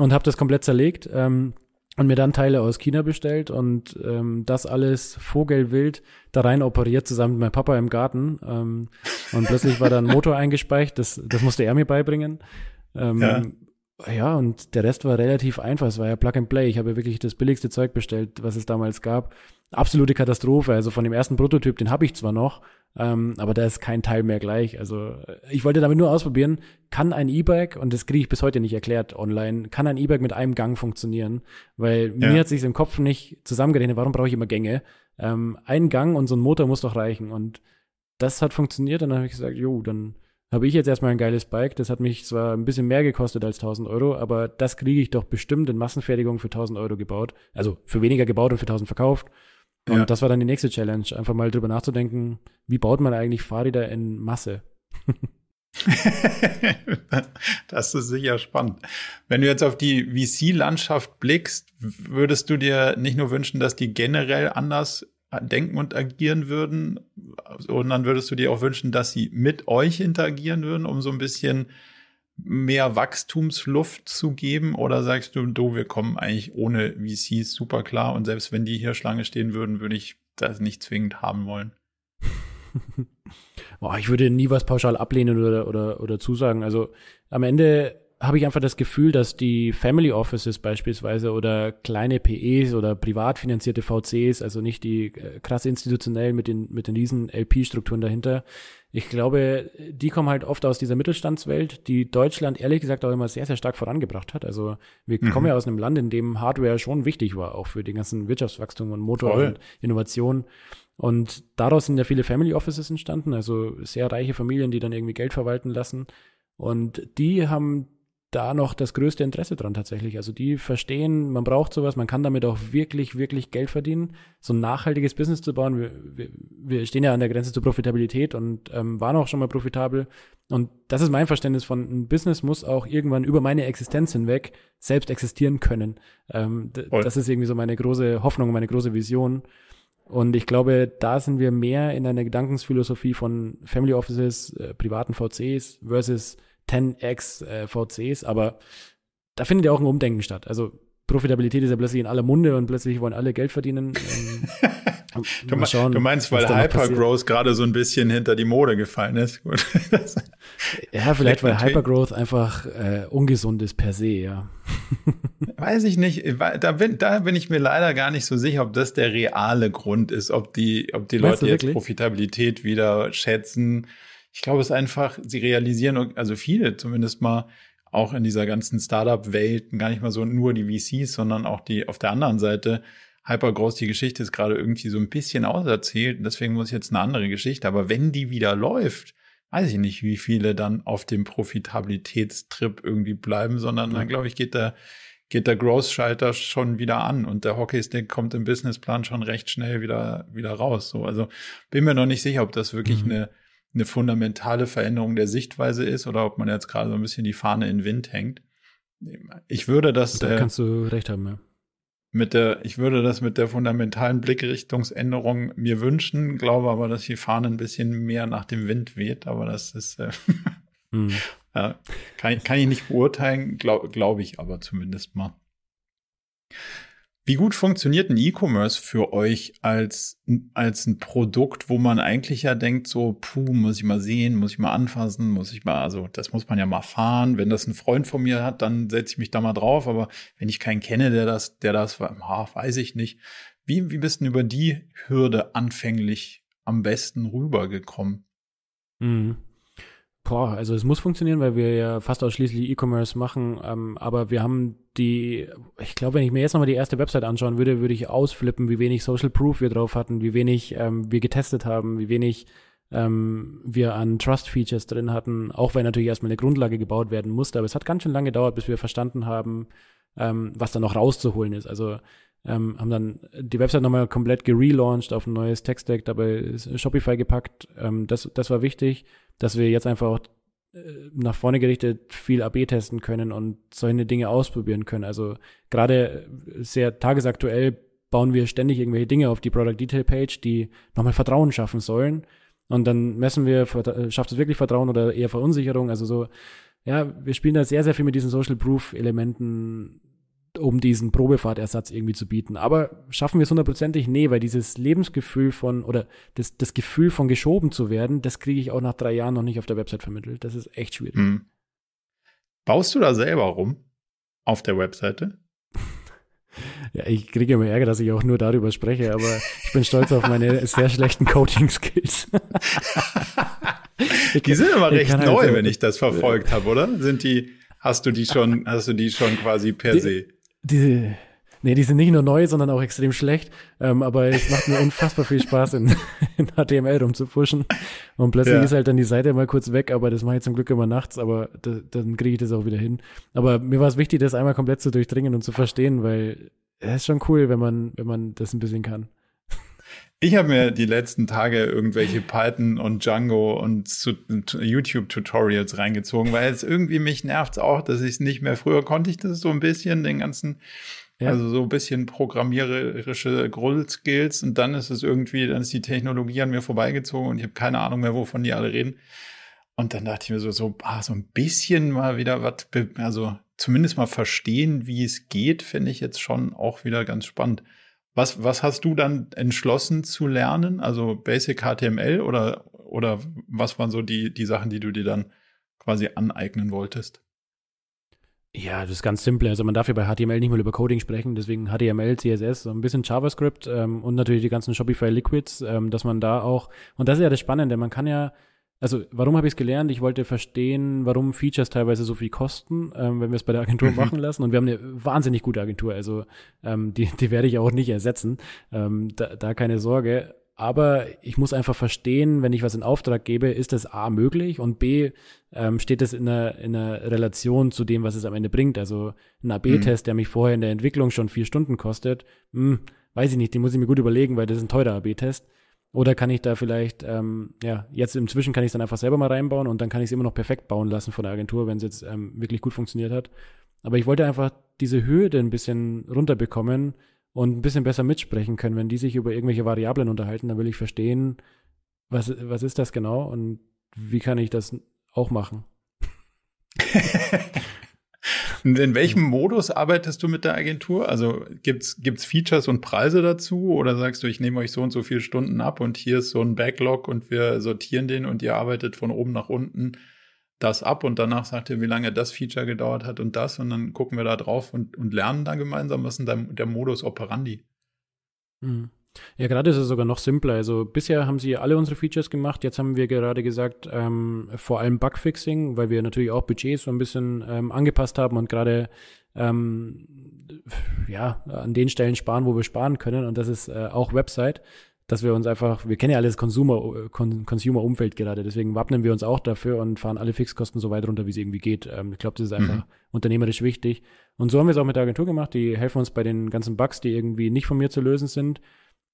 und habe das komplett zerlegt ähm, und mir dann Teile aus China bestellt und ähm, das alles vogelwild da rein operiert zusammen mit meinem Papa im Garten ähm, und plötzlich war da ein Motor eingespeicht, das, das musste er mir beibringen. Ähm, ja. Ja, und der Rest war relativ einfach. Es war ja Plug and Play. Ich habe ja wirklich das billigste Zeug bestellt, was es damals gab. Absolute Katastrophe. Also von dem ersten Prototyp, den habe ich zwar noch, ähm, aber da ist kein Teil mehr gleich. Also ich wollte damit nur ausprobieren, kann ein E-Bike, und das kriege ich bis heute nicht erklärt online, kann ein E-Bike mit einem Gang funktionieren? Weil ja. mir hat sich im Kopf nicht zusammengerechnet, warum brauche ich immer Gänge? Ähm, ein Gang und so ein Motor muss doch reichen. Und das hat funktioniert und dann habe ich gesagt, jo, dann habe ich jetzt erstmal ein geiles Bike. Das hat mich zwar ein bisschen mehr gekostet als 1000 Euro, aber das kriege ich doch bestimmt in Massenfertigung für 1000 Euro gebaut. Also für weniger gebaut und für 1000 verkauft. Und ja. das war dann die nächste Challenge, einfach mal drüber nachzudenken, wie baut man eigentlich Fahrräder in Masse? das ist sicher spannend. Wenn du jetzt auf die VC-Landschaft blickst, würdest du dir nicht nur wünschen, dass die generell anders denken und agieren würden, sondern würdest du dir auch wünschen, dass sie mit euch interagieren würden, um so ein bisschen mehr Wachstumsluft zu geben? Oder sagst du, du, wir kommen eigentlich ohne VCs super klar und selbst wenn die hier Schlange stehen würden, würde ich das nicht zwingend haben wollen? Boah, ich würde nie was pauschal ablehnen oder, oder, oder zusagen. Also am Ende habe ich einfach das Gefühl, dass die Family Offices beispielsweise oder kleine PEs oder privat finanzierte VCs, also nicht die äh, krass institutionell mit den, mit den riesen LP-Strukturen dahinter, ich glaube, die kommen halt oft aus dieser Mittelstandswelt, die Deutschland ehrlich gesagt auch immer sehr, sehr stark vorangebracht hat. Also wir mhm. kommen ja aus einem Land, in dem Hardware schon wichtig war, auch für den ganzen Wirtschaftswachstum und Motor Voll. und Innovation. Und daraus sind ja viele Family Offices entstanden, also sehr reiche Familien, die dann irgendwie Geld verwalten lassen. Und die haben da noch das größte Interesse dran tatsächlich. Also die verstehen, man braucht sowas, man kann damit auch wirklich, wirklich Geld verdienen. So ein nachhaltiges Business zu bauen, wir, wir, wir stehen ja an der Grenze zur Profitabilität und ähm, waren auch schon mal profitabel. Und das ist mein Verständnis von, ein Business muss auch irgendwann über meine Existenz hinweg selbst existieren können. Ähm, das ist irgendwie so meine große Hoffnung, meine große Vision. Und ich glaube, da sind wir mehr in einer Gedankensphilosophie von Family Offices, äh, privaten VCs versus 10x äh, VCs, aber da findet ja auch ein Umdenken statt. Also Profitabilität ist ja plötzlich in aller Munde und plötzlich wollen alle Geld verdienen. Ähm, du, schauen, du, meinst, weil Hypergrowth gerade so ein bisschen hinter die Mode gefallen ist? ja, vielleicht weil Hypergrowth einfach äh, ungesund ist per se, ja. Weiß ich nicht. Da bin, da bin ich mir leider gar nicht so sicher, ob das der reale Grund ist, ob die, ob die Leute jetzt Profitabilität wieder schätzen ich glaube, es ist einfach, sie realisieren, also viele zumindest mal, auch in dieser ganzen Startup-Welt gar nicht mal so nur die VCs, sondern auch die auf der anderen Seite hypergroß. Die Geschichte ist gerade irgendwie so ein bisschen auserzählt. Deswegen muss ich jetzt eine andere Geschichte. Aber wenn die wieder läuft, weiß ich nicht, wie viele dann auf dem Profitabilitätstrip irgendwie bleiben, sondern dann, glaube ich, geht der, geht der Growth-Schalter schon wieder an und der Hockeystick kommt im Businessplan schon recht schnell wieder, wieder raus. So, also bin mir noch nicht sicher, ob das wirklich mhm. eine, eine fundamentale Veränderung der Sichtweise ist oder ob man jetzt gerade so ein bisschen die Fahne in den Wind hängt. Ich würde das. Da kannst du recht haben, ja mit der, ich würde das mit der fundamentalen Blickrichtungsänderung mir wünschen, glaube aber, dass die Fahne ein bisschen mehr nach dem Wind weht, aber das ist, äh, hm. ja, kann, kann ich nicht beurteilen, glaube glaub ich aber zumindest mal. Wie gut funktioniert ein E-Commerce für euch als, als ein Produkt, wo man eigentlich ja denkt, so, puh, muss ich mal sehen, muss ich mal anfassen, muss ich mal, also das muss man ja mal fahren. Wenn das ein Freund von mir hat, dann setze ich mich da mal drauf. Aber wenn ich keinen kenne, der das, der das, ah, weiß ich nicht. Wie, wie bist du über die Hürde anfänglich am besten rübergekommen? Mhm. Boah, also es muss funktionieren, weil wir ja fast ausschließlich E-Commerce machen. Ähm, aber wir haben die, ich glaube, wenn ich mir jetzt nochmal die erste Website anschauen würde, würde ich ausflippen, wie wenig Social Proof wir drauf hatten, wie wenig ähm, wir getestet haben, wie wenig ähm, wir an Trust-Features drin hatten, auch wenn natürlich erstmal eine Grundlage gebaut werden musste. Aber es hat ganz schön lange gedauert, bis wir verstanden haben, ähm, was da noch rauszuholen ist. Also ähm, haben dann die Website nochmal komplett gelauncht auf ein neues Tech-Stack, dabei Shopify gepackt. Ähm, das, das war wichtig dass wir jetzt einfach auch äh, nach vorne gerichtet viel AB testen können und solche Dinge ausprobieren können. Also gerade sehr tagesaktuell bauen wir ständig irgendwelche Dinge auf die Product Detail Page, die nochmal Vertrauen schaffen sollen. Und dann messen wir, äh, schafft es wirklich Vertrauen oder eher Verunsicherung. Also so, ja, wir spielen da sehr, sehr viel mit diesen Social Proof Elementen um diesen Probefahrtersatz irgendwie zu bieten. Aber schaffen wir es hundertprozentig? Nee, weil dieses Lebensgefühl von, oder das, das Gefühl von geschoben zu werden, das kriege ich auch nach drei Jahren noch nicht auf der Website vermittelt. Das ist echt schwierig. Mhm. Baust du da selber rum auf der Webseite? Ja, ich kriege immer Ärger, dass ich auch nur darüber spreche, aber ich bin stolz auf meine sehr schlechten Coding-Skills. die sind aber recht halt neu, halt, wenn ich das verfolgt habe, oder? Sind die, hast du die schon, hast du die schon quasi per die, se? Die, nee, die sind nicht nur neu, sondern auch extrem schlecht. Ähm, aber es macht mir unfassbar viel Spaß, in, in HTML rumzufuschen. Und plötzlich ja. ist halt dann die Seite mal kurz weg, aber das mache ich zum Glück immer nachts, aber da, dann kriege ich das auch wieder hin. Aber mir war es wichtig, das einmal komplett zu durchdringen und zu verstehen, weil es ist schon cool, wenn man, wenn man das ein bisschen kann. Ich habe mir die letzten Tage irgendwelche Python und Django und YouTube-Tutorials reingezogen, weil es irgendwie mich nervt auch, dass ich es nicht mehr. Früher konnte ich das so ein bisschen, den ganzen, ja. also so ein bisschen programmiererische Grundskills und dann ist es irgendwie, dann ist die Technologie an mir vorbeigezogen und ich habe keine Ahnung mehr, wovon die alle reden. Und dann dachte ich mir so, so, ah, so ein bisschen mal wieder was, also zumindest mal verstehen, wie es geht, finde ich jetzt schon auch wieder ganz spannend. Was, was hast du dann entschlossen zu lernen? Also Basic HTML oder, oder was waren so die, die Sachen, die du dir dann quasi aneignen wolltest? Ja, das ist ganz simpel. Also man darf ja bei HTML nicht mal über Coding sprechen, deswegen HTML, CSS, so ein bisschen JavaScript ähm, und natürlich die ganzen Shopify Liquids, ähm, dass man da auch, und das ist ja das Spannende, man kann ja also warum habe ich es gelernt? Ich wollte verstehen, warum Features teilweise so viel kosten, ähm, wenn wir es bei der Agentur mhm. machen lassen. Und wir haben eine wahnsinnig gute Agentur, also ähm, die, die werde ich auch nicht ersetzen. Ähm, da, da keine Sorge. Aber ich muss einfach verstehen, wenn ich was in Auftrag gebe, ist das A möglich und B ähm, steht es in einer, in einer Relation zu dem, was es am Ende bringt. Also ein AB-Test, mhm. der mich vorher in der Entwicklung schon vier Stunden kostet, mh, hm, weiß ich nicht, den muss ich mir gut überlegen, weil das ist ein teurer AB-Test. Oder kann ich da vielleicht, ähm, ja, jetzt inzwischen kann ich es dann einfach selber mal reinbauen und dann kann ich es immer noch perfekt bauen lassen von der Agentur, wenn es jetzt ähm, wirklich gut funktioniert hat. Aber ich wollte einfach diese Hürde ein bisschen runterbekommen und ein bisschen besser mitsprechen können. Wenn die sich über irgendwelche Variablen unterhalten, dann will ich verstehen, was, was ist das genau und wie kann ich das auch machen. In welchem Modus arbeitest du mit der Agentur? Also gibt's gibt's Features und Preise dazu oder sagst du, ich nehme euch so und so viele Stunden ab und hier ist so ein Backlog und wir sortieren den und ihr arbeitet von oben nach unten das ab und danach sagt ihr, wie lange das Feature gedauert hat und das und dann gucken wir da drauf und, und lernen da gemeinsam, was ist denn der Modus operandi? Hm. Ja, gerade ist es sogar noch simpler. Also bisher haben sie alle unsere Features gemacht. Jetzt haben wir gerade gesagt, ähm, vor allem Bugfixing, weil wir natürlich auch Budgets so ein bisschen ähm, angepasst haben und gerade ähm, ja an den Stellen sparen, wo wir sparen können. Und das ist äh, auch Website, dass wir uns einfach, wir kennen ja alles Consumer, Consumer-Umfeld gerade, deswegen wappnen wir uns auch dafür und fahren alle Fixkosten so weit runter, wie es irgendwie geht. Ähm, ich glaube, das ist einfach mhm. unternehmerisch wichtig. Und so haben wir es auch mit der Agentur gemacht. Die helfen uns bei den ganzen Bugs, die irgendwie nicht von mir zu lösen sind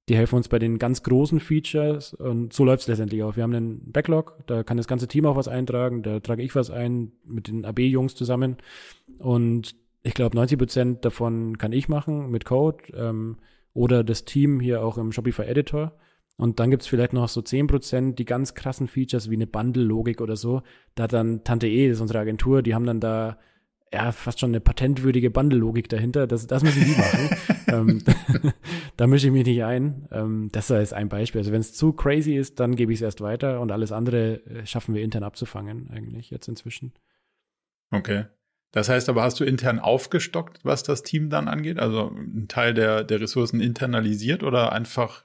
die helfen uns bei den ganz großen Features und so läuft es letztendlich auch. Wir haben einen Backlog, da kann das ganze Team auch was eintragen, da trage ich was ein mit den AB-Jungs zusammen und ich glaube 90 Prozent davon kann ich machen mit Code ähm, oder das Team hier auch im Shopify Editor. Und dann gibt's vielleicht noch so 10% die ganz krassen Features wie eine Bundle-Logik oder so. Da hat dann Tante E, das ist unsere Agentur, die haben dann da ja, fast schon eine patentwürdige Bundle-Logik dahinter. Das, das müssen die machen. ähm, da mische ich mich nicht ein. Ähm, das ist ein Beispiel. Also wenn es zu crazy ist, dann gebe ich es erst weiter und alles andere äh, schaffen wir intern abzufangen, eigentlich jetzt inzwischen. Okay. Das heißt aber, hast du intern aufgestockt, was das Team dann angeht? Also ein Teil der, der Ressourcen internalisiert oder einfach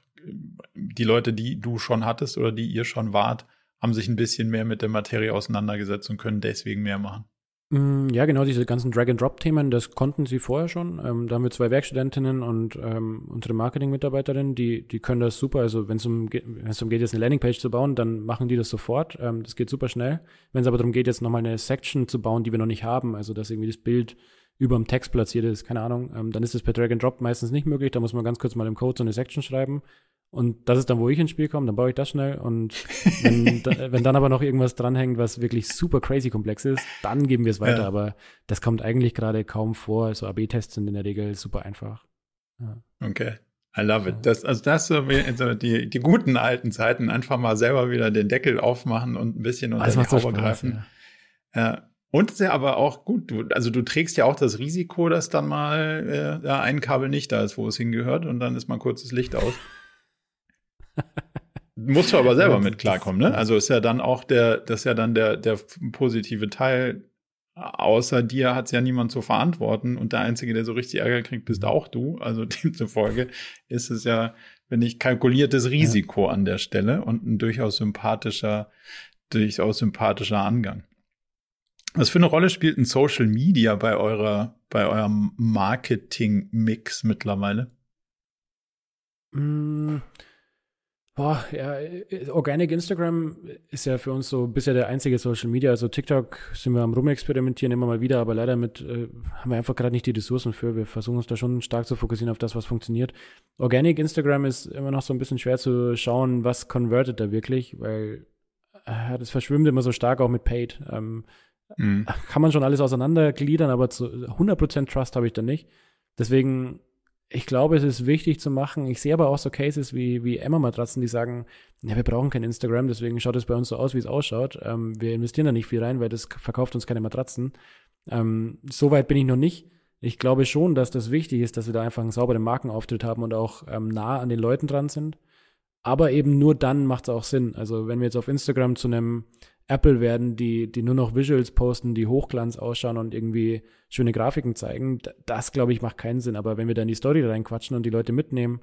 die Leute, die du schon hattest oder die ihr schon wart, haben sich ein bisschen mehr mit der Materie auseinandergesetzt und können deswegen mehr machen? Mm, ja, genau, diese ganzen Drag-and-Drop-Themen, das konnten sie vorher schon. Ähm, da haben wir zwei Werkstudentinnen und ähm, unsere Marketing-Mitarbeiterin, die, die können das super. Also wenn es um, wenn's um geht, jetzt eine Landingpage zu bauen, dann machen die das sofort. Ähm, das geht super schnell. Wenn es aber darum geht, jetzt nochmal eine Section zu bauen, die wir noch nicht haben, also dass irgendwie das Bild über dem Text platziert ist, keine Ahnung, ähm, dann ist das per Drag-and-Drop meistens nicht möglich. Da muss man ganz kurz mal im Code so eine Section schreiben. Und das ist dann, wo ich ins Spiel komme, dann baue ich das schnell. Und wenn, wenn dann aber noch irgendwas dranhängt, was wirklich super crazy komplex ist, dann geben wir es weiter. Ja. Aber das kommt eigentlich gerade kaum vor. Also AB-Tests sind in der Regel super einfach. Ja. Okay. I love it. Das, also das so also die, die guten alten Zeiten, einfach mal selber wieder den Deckel aufmachen und ein bisschen unter die Haube greifen. Ja. ja. Und ist ja aber auch gut, du, also du trägst ja auch das Risiko, dass dann mal äh, ja, ein Kabel nicht da ist, wo es hingehört und dann ist mal kurz das Licht aus. Musst du aber selber mit klarkommen, ne? Also ist ja dann auch der, das ist ja dann der, der positive Teil. Außer dir hat es ja niemand zu verantworten und der Einzige, der so richtig Ärger kriegt, bist auch du. Also demzufolge ist es ja, wenn ich kalkuliertes Risiko ja. an der Stelle und ein durchaus sympathischer, durchaus sympathischer Angang. Was für eine Rolle spielt ein Social Media bei eurer, bei eurem Marketing-Mix mittlerweile? Mmh. Boah, ja, Organic Instagram ist ja für uns so bisher der einzige Social Media. Also TikTok sind wir am rumexperimentieren immer mal wieder, aber leider mit äh, haben wir einfach gerade nicht die Ressourcen für. Wir versuchen uns da schon stark zu fokussieren auf das, was funktioniert. Organic Instagram ist immer noch so ein bisschen schwer zu schauen, was convertet da wirklich, weil äh, das verschwimmt immer so stark auch mit Paid. Ähm, mhm. Kann man schon alles auseinandergliedern, aber zu 100% Trust habe ich da nicht. Deswegen ich glaube, es ist wichtig zu machen. Ich sehe aber auch so Cases wie, wie Emma-Matratzen, die sagen, ja, wir brauchen kein Instagram, deswegen schaut es bei uns so aus, wie es ausschaut. Ähm, wir investieren da nicht viel rein, weil das verkauft uns keine Matratzen. Ähm, so weit bin ich noch nicht. Ich glaube schon, dass das wichtig ist, dass wir da einfach einen sauberen Markenauftritt haben und auch ähm, nah an den Leuten dran sind. Aber eben nur dann macht es auch Sinn. Also wenn wir jetzt auf Instagram zu einem Apple werden, die, die nur noch Visuals posten, die Hochglanz ausschauen und irgendwie schöne Grafiken zeigen, das, glaube ich, macht keinen Sinn. Aber wenn wir da in die Story reinquatschen und die Leute mitnehmen,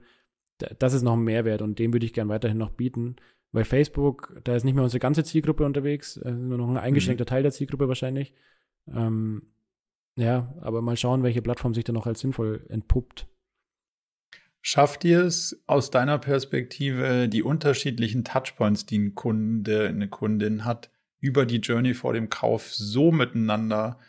das ist noch ein Mehrwert und den würde ich gern weiterhin noch bieten. Weil Facebook, da ist nicht mehr unsere ganze Zielgruppe unterwegs, äh, nur noch ein eingeschränkter mhm. Teil der Zielgruppe wahrscheinlich. Ähm, ja, aber mal schauen, welche Plattform sich da noch als sinnvoll entpuppt. Schafft ihr es aus deiner Perspektive, die unterschiedlichen Touchpoints, die ein Kunde, eine Kundin hat, über die Journey vor dem Kauf so miteinander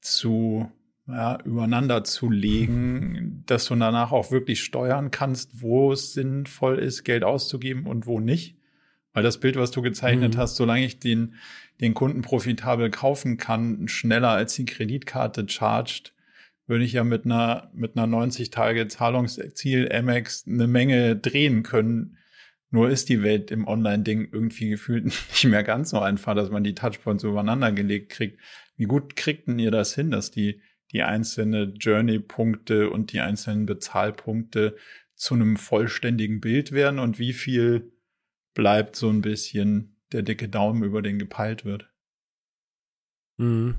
zu ja, übereinander zu legen, dass du danach auch wirklich steuern kannst, wo es sinnvoll ist, Geld auszugeben und wo nicht. Weil das Bild, was du gezeichnet mhm. hast, solange ich den, den Kunden profitabel kaufen kann, schneller als die Kreditkarte charged, würde ich ja mit einer, mit einer 90 Tage Zahlungsziel Amex eine Menge drehen können, nur ist die Welt im Online-Ding irgendwie gefühlt nicht mehr ganz so einfach, dass man die Touchpoints übereinander gelegt kriegt. Wie gut kriegten ihr das hin, dass die, die einzelnen Journey-Punkte und die einzelnen Bezahlpunkte zu einem vollständigen Bild werden und wie viel bleibt so ein bisschen der dicke Daumen, über den gepeilt wird? Mhm.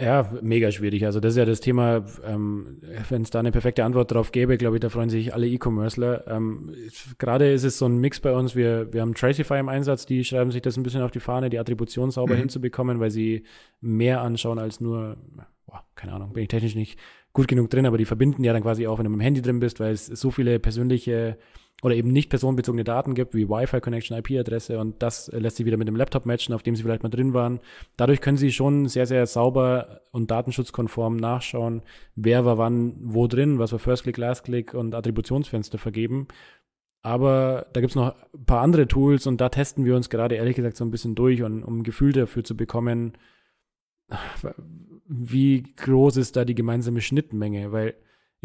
Ja, mega schwierig. Also das ist ja das Thema, ähm, wenn es da eine perfekte Antwort drauf gäbe, glaube ich, da freuen sich alle E-Commercer. Ähm, Gerade ist es so ein Mix bei uns. Wir, wir haben Tracify im Einsatz, die schreiben sich das ein bisschen auf die Fahne, die Attribution sauber mhm. hinzubekommen, weil sie mehr anschauen als nur, boah, keine Ahnung, bin ich technisch nicht gut genug drin, aber die verbinden ja dann quasi auch, wenn du mit dem Handy drin bist, weil es so viele persönliche oder eben nicht personenbezogene Daten gibt, wie Wi-Fi-Connection, IP-Adresse und das lässt sich wieder mit dem Laptop matchen, auf dem sie vielleicht mal drin waren. Dadurch können sie schon sehr, sehr sauber und datenschutzkonform nachschauen, wer war wann wo drin, was war First Click, Last Click und Attributionsfenster vergeben. Aber da gibt's noch ein paar andere Tools und da testen wir uns gerade ehrlich gesagt so ein bisschen durch, und, um ein Gefühl dafür zu bekommen, wie groß ist da die gemeinsame Schnittmenge, weil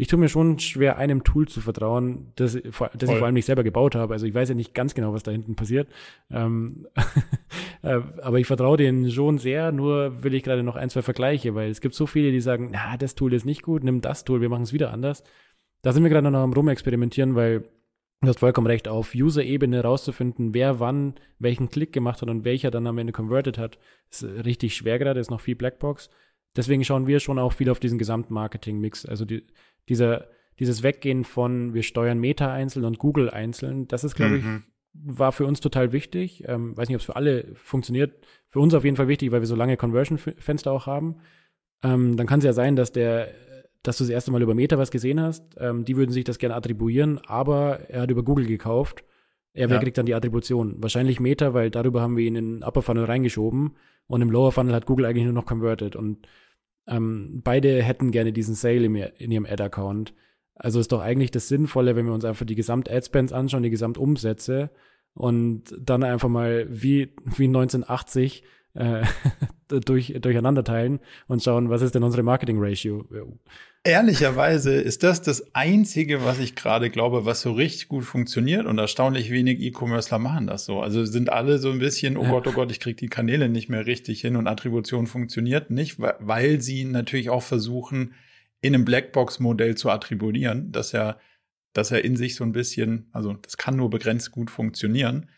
ich tue mir schon schwer, einem Tool zu vertrauen, das, das ich vor allem nicht selber gebaut habe. Also ich weiß ja nicht ganz genau, was da hinten passiert. Ähm, äh, aber ich vertraue denen schon sehr, nur will ich gerade noch ein, zwei Vergleiche, weil es gibt so viele, die sagen, na, das Tool ist nicht gut, nimm das Tool, wir machen es wieder anders. Da sind wir gerade noch am Rumexperimentieren, weil du hast vollkommen recht, auf User-Ebene rauszufinden, wer wann welchen Klick gemacht hat und welcher dann am Ende converted hat, ist richtig schwer gerade, ist noch viel Blackbox. Deswegen schauen wir schon auch viel auf diesen Gesamtmarketing-Mix. Also die, dieser, dieses Weggehen von wir steuern Meta einzeln und Google einzeln, das ist, glaube mhm. ich, war für uns total wichtig. Ähm, weiß nicht, ob es für alle funktioniert. Für uns auf jeden Fall wichtig, weil wir so lange Conversion-Fenster auch haben. Ähm, dann kann es ja sein, dass der, dass du das erste Mal über Meta was gesehen hast. Ähm, die würden sich das gerne attribuieren, aber er hat über Google gekauft. Er ja. kriegt dann die Attribution. Wahrscheinlich Meta, weil darüber haben wir ihn in den Upper Funnel reingeschoben und im Lower Funnel hat Google eigentlich nur noch converted. Und ähm, beide hätten gerne diesen Sale in, ihrem Ad-Account. Also ist doch eigentlich das Sinnvolle, wenn wir uns einfach die Gesamt-Ad-Spends anschauen, die Gesamtumsätze und dann einfach mal wie, wie 1980 äh, durch, durcheinander teilen und schauen, was ist denn unsere Marketing-Ratio? Ehrlicherweise ist das das Einzige, was ich gerade glaube, was so richtig gut funktioniert und erstaunlich wenig E-Commercer machen das so. Also sind alle so ein bisschen, oh ja. Gott, oh Gott, ich kriege die Kanäle nicht mehr richtig hin und Attribution funktioniert nicht, weil sie natürlich auch versuchen, in einem Blackbox-Modell zu attribuieren, dass er, dass er in sich so ein bisschen, also das kann nur begrenzt gut funktionieren.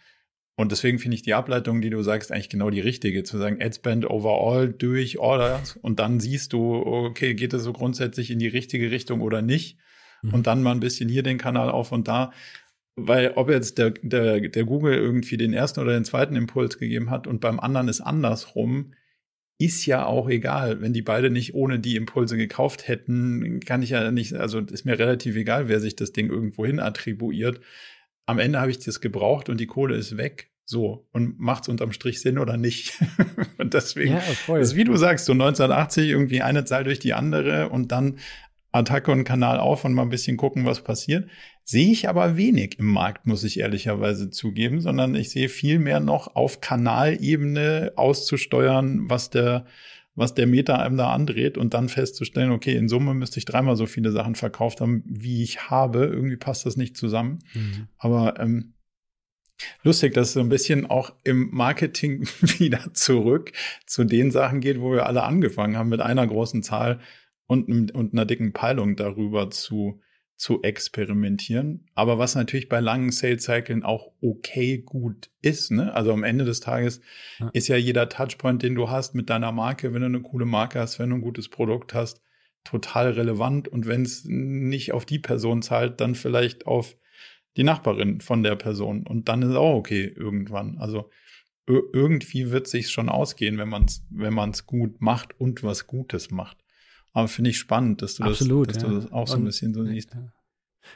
Und deswegen finde ich die Ableitung, die du sagst, eigentlich genau die richtige, zu sagen, Adspend overall durch Orders und dann siehst du, okay, geht das so grundsätzlich in die richtige Richtung oder nicht? Mhm. Und dann mal ein bisschen hier den Kanal auf und da. Weil ob jetzt der, der, der Google irgendwie den ersten oder den zweiten Impuls gegeben hat und beim anderen ist andersrum, ist ja auch egal. Wenn die beide nicht ohne die Impulse gekauft hätten, kann ich ja nicht, also ist mir relativ egal, wer sich das Ding irgendwo hin attribuiert am Ende habe ich das gebraucht und die Kohle ist weg. So, und macht es unterm Strich Sinn oder nicht? und deswegen, ja, voll. ist wie du sagst, so 1980 irgendwie eine Zahl durch die andere und dann Attacke und Kanal auf und mal ein bisschen gucken, was passiert. Sehe ich aber wenig im Markt, muss ich ehrlicherweise zugeben, sondern ich sehe viel mehr noch auf Kanalebene auszusteuern, was der, was der Meta einem da andreht und dann festzustellen, okay, in Summe müsste ich dreimal so viele Sachen verkauft haben, wie ich habe. Irgendwie passt das nicht zusammen. Mhm. Aber ähm, lustig, dass es so ein bisschen auch im Marketing wieder zurück zu den Sachen geht, wo wir alle angefangen haben, mit einer großen Zahl und, und einer dicken Peilung darüber zu zu experimentieren. Aber was natürlich bei langen Sales-Cyclen auch okay gut ist, ne? Also am Ende des Tages ja. ist ja jeder Touchpoint, den du hast mit deiner Marke, wenn du eine coole Marke hast, wenn du ein gutes Produkt hast, total relevant. Und wenn es nicht auf die Person zahlt, dann vielleicht auf die Nachbarin von der Person. Und dann ist auch okay irgendwann. Also irgendwie wird sich schon ausgehen, wenn man es wenn man's gut macht und was Gutes macht. Aber finde ich spannend, dass du, Absolut, das, dass ja. du das auch so ein bisschen so siehst.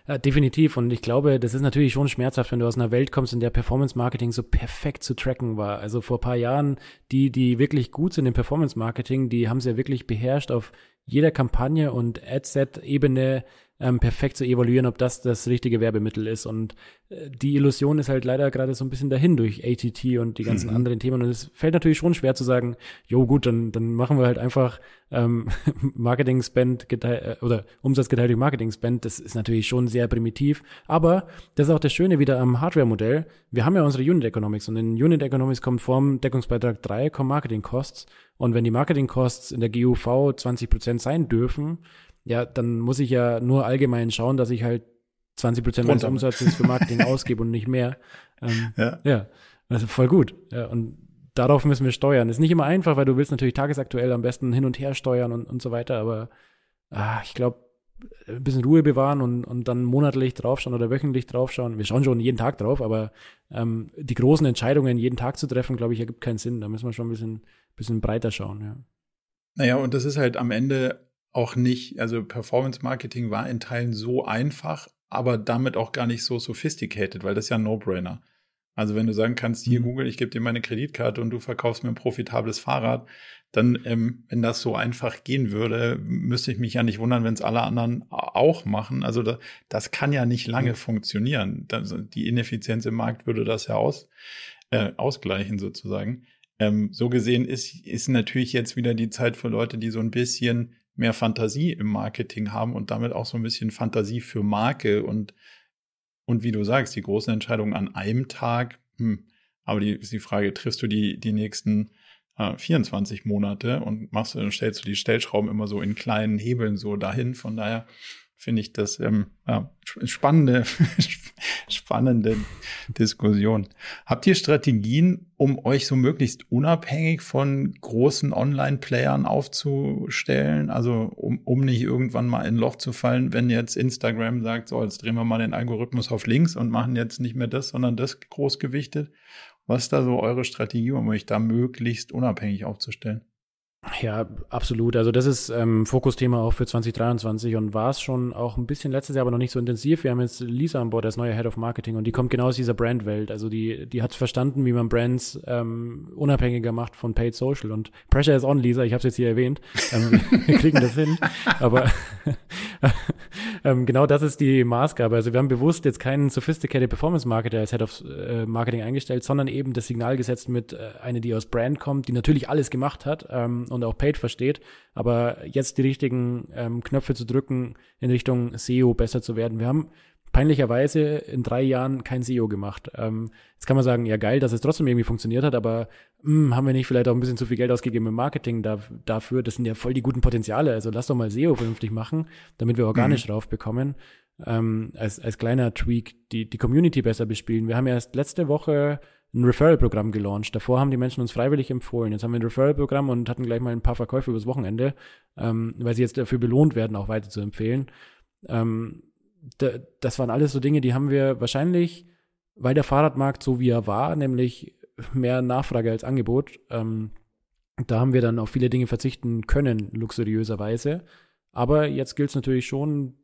Ja, definitiv. Und ich glaube, das ist natürlich schon schmerzhaft, wenn du aus einer Welt kommst, in der Performance Marketing so perfekt zu tracken war. Also vor paar Jahren, die, die wirklich gut sind im Performance Marketing, die haben sie ja wirklich beherrscht auf jeder Kampagne und Adset-Ebene ähm, perfekt zu evaluieren, ob das das richtige Werbemittel ist. Und äh, die Illusion ist halt leider gerade so ein bisschen dahin durch ATT und die ganzen mhm. anderen Themen. Und es fällt natürlich schon schwer zu sagen, jo gut, dann, dann machen wir halt einfach ähm, Marketing-Spend geteilt, äh, oder Umsatz geteilt durch Marketing-Spend. Das ist natürlich schon sehr primitiv. Aber das ist auch das Schöne wieder am Hardware-Modell. Wir haben ja unsere Unit Economics und in Unit Economics kommt vorm Deckungsbeitrag 3 kommen Marketing Costs. Und wenn die Marketing Costs in der GUV 20% sein dürfen, ja, dann muss ich ja nur allgemein schauen, dass ich halt 20 Prozent meines Umsatzes für Marketing ausgebe und nicht mehr. Ähm, ja. ja, also voll gut. Ja, und darauf müssen wir steuern. Ist nicht immer einfach, weil du willst natürlich tagesaktuell am besten hin und her steuern und, und so weiter, aber ah, ich glaube, ein bisschen Ruhe bewahren und, und dann monatlich draufschauen oder wöchentlich draufschauen. Wir schauen schon jeden Tag drauf, aber ähm, die großen Entscheidungen jeden Tag zu treffen, glaube ich, ergibt keinen Sinn. Da müssen wir schon ein bisschen, bisschen breiter schauen, ja. Naja, und das ist halt am Ende auch nicht, also Performance Marketing war in Teilen so einfach, aber damit auch gar nicht so sophisticated, weil das ist ja ein No-Brainer. Also wenn du sagen kannst, hier mhm. Google, ich gebe dir meine Kreditkarte und du verkaufst mir ein profitables Fahrrad, dann, ähm, wenn das so einfach gehen würde, müsste ich mich ja nicht wundern, wenn es alle anderen auch machen. Also da, das kann ja nicht lange funktionieren. Das, die Ineffizienz im Markt würde das ja aus, äh, ausgleichen sozusagen. Ähm, so gesehen ist, ist natürlich jetzt wieder die Zeit für Leute, die so ein bisschen mehr Fantasie im Marketing haben und damit auch so ein bisschen Fantasie für Marke und und wie du sagst, die großen Entscheidungen an einem Tag, hm, aber die ist die Frage, triffst du die, die nächsten äh, 24 Monate und machst du, stellst du die Stellschrauben immer so in kleinen Hebeln so dahin. Von daher finde ich das ähm, ja, spannende, spannende Diskussion. Habt ihr Strategien, um euch so möglichst unabhängig von großen Online-Playern aufzustellen? Also um, um nicht irgendwann mal in Loch zu fallen, wenn jetzt Instagram sagt, so, jetzt drehen wir mal den Algorithmus auf links und machen jetzt nicht mehr das, sondern das großgewichtet. Was ist da so eure Strategie, um euch da möglichst unabhängig aufzustellen? Ja, absolut. Also das ist ähm, Fokusthema auch für 2023 und war es schon auch ein bisschen letztes Jahr, aber noch nicht so intensiv. Wir haben jetzt Lisa an Bord als neue Head of Marketing und die kommt genau aus dieser Brandwelt. Also die, die hat verstanden, wie man Brands ähm, unabhängiger macht von Paid Social. Und Pressure is on, Lisa. Ich habe es jetzt hier erwähnt. Ähm, wir kriegen das hin. Aber ähm, genau das ist die Maßgabe. Also wir haben bewusst jetzt keinen sophisticated Performance Marketer als Head of äh, Marketing eingestellt, sondern eben das Signal gesetzt mit äh, eine, die aus Brand kommt, die natürlich alles gemacht hat. Ähm, und auch Paid versteht, aber jetzt die richtigen ähm, Knöpfe zu drücken in Richtung SEO besser zu werden. Wir haben peinlicherweise in drei Jahren kein SEO gemacht. Ähm, jetzt kann man sagen, ja geil, dass es trotzdem irgendwie funktioniert hat, aber mh, hm, haben wir nicht vielleicht auch ein bisschen zu viel Geld ausgegeben im Marketing da, dafür? Das sind ja voll die guten Potenziale. Also lass doch mal SEO vernünftig machen, damit wir organisch mhm. raufbekommen. Ähm, als, als kleiner Tweak die, die Community besser bespielen. Wir haben erst letzte Woche ein Referral-Programm gelauncht. Davor haben die Menschen uns freiwillig empfohlen. Jetzt haben wir ein Referral-Programm und hatten gleich mal ein paar Verkäufe übers Wochenende, ähm, weil sie jetzt dafür belohnt werden, auch weiter zu empfehlen. Ähm, das waren alles so Dinge, die haben wir wahrscheinlich, weil der Fahrradmarkt so wie er war, nämlich mehr Nachfrage als Angebot, ähm, da haben wir dann auf viele Dinge verzichten können, luxuriöserweise. Aber jetzt gilt es natürlich schon,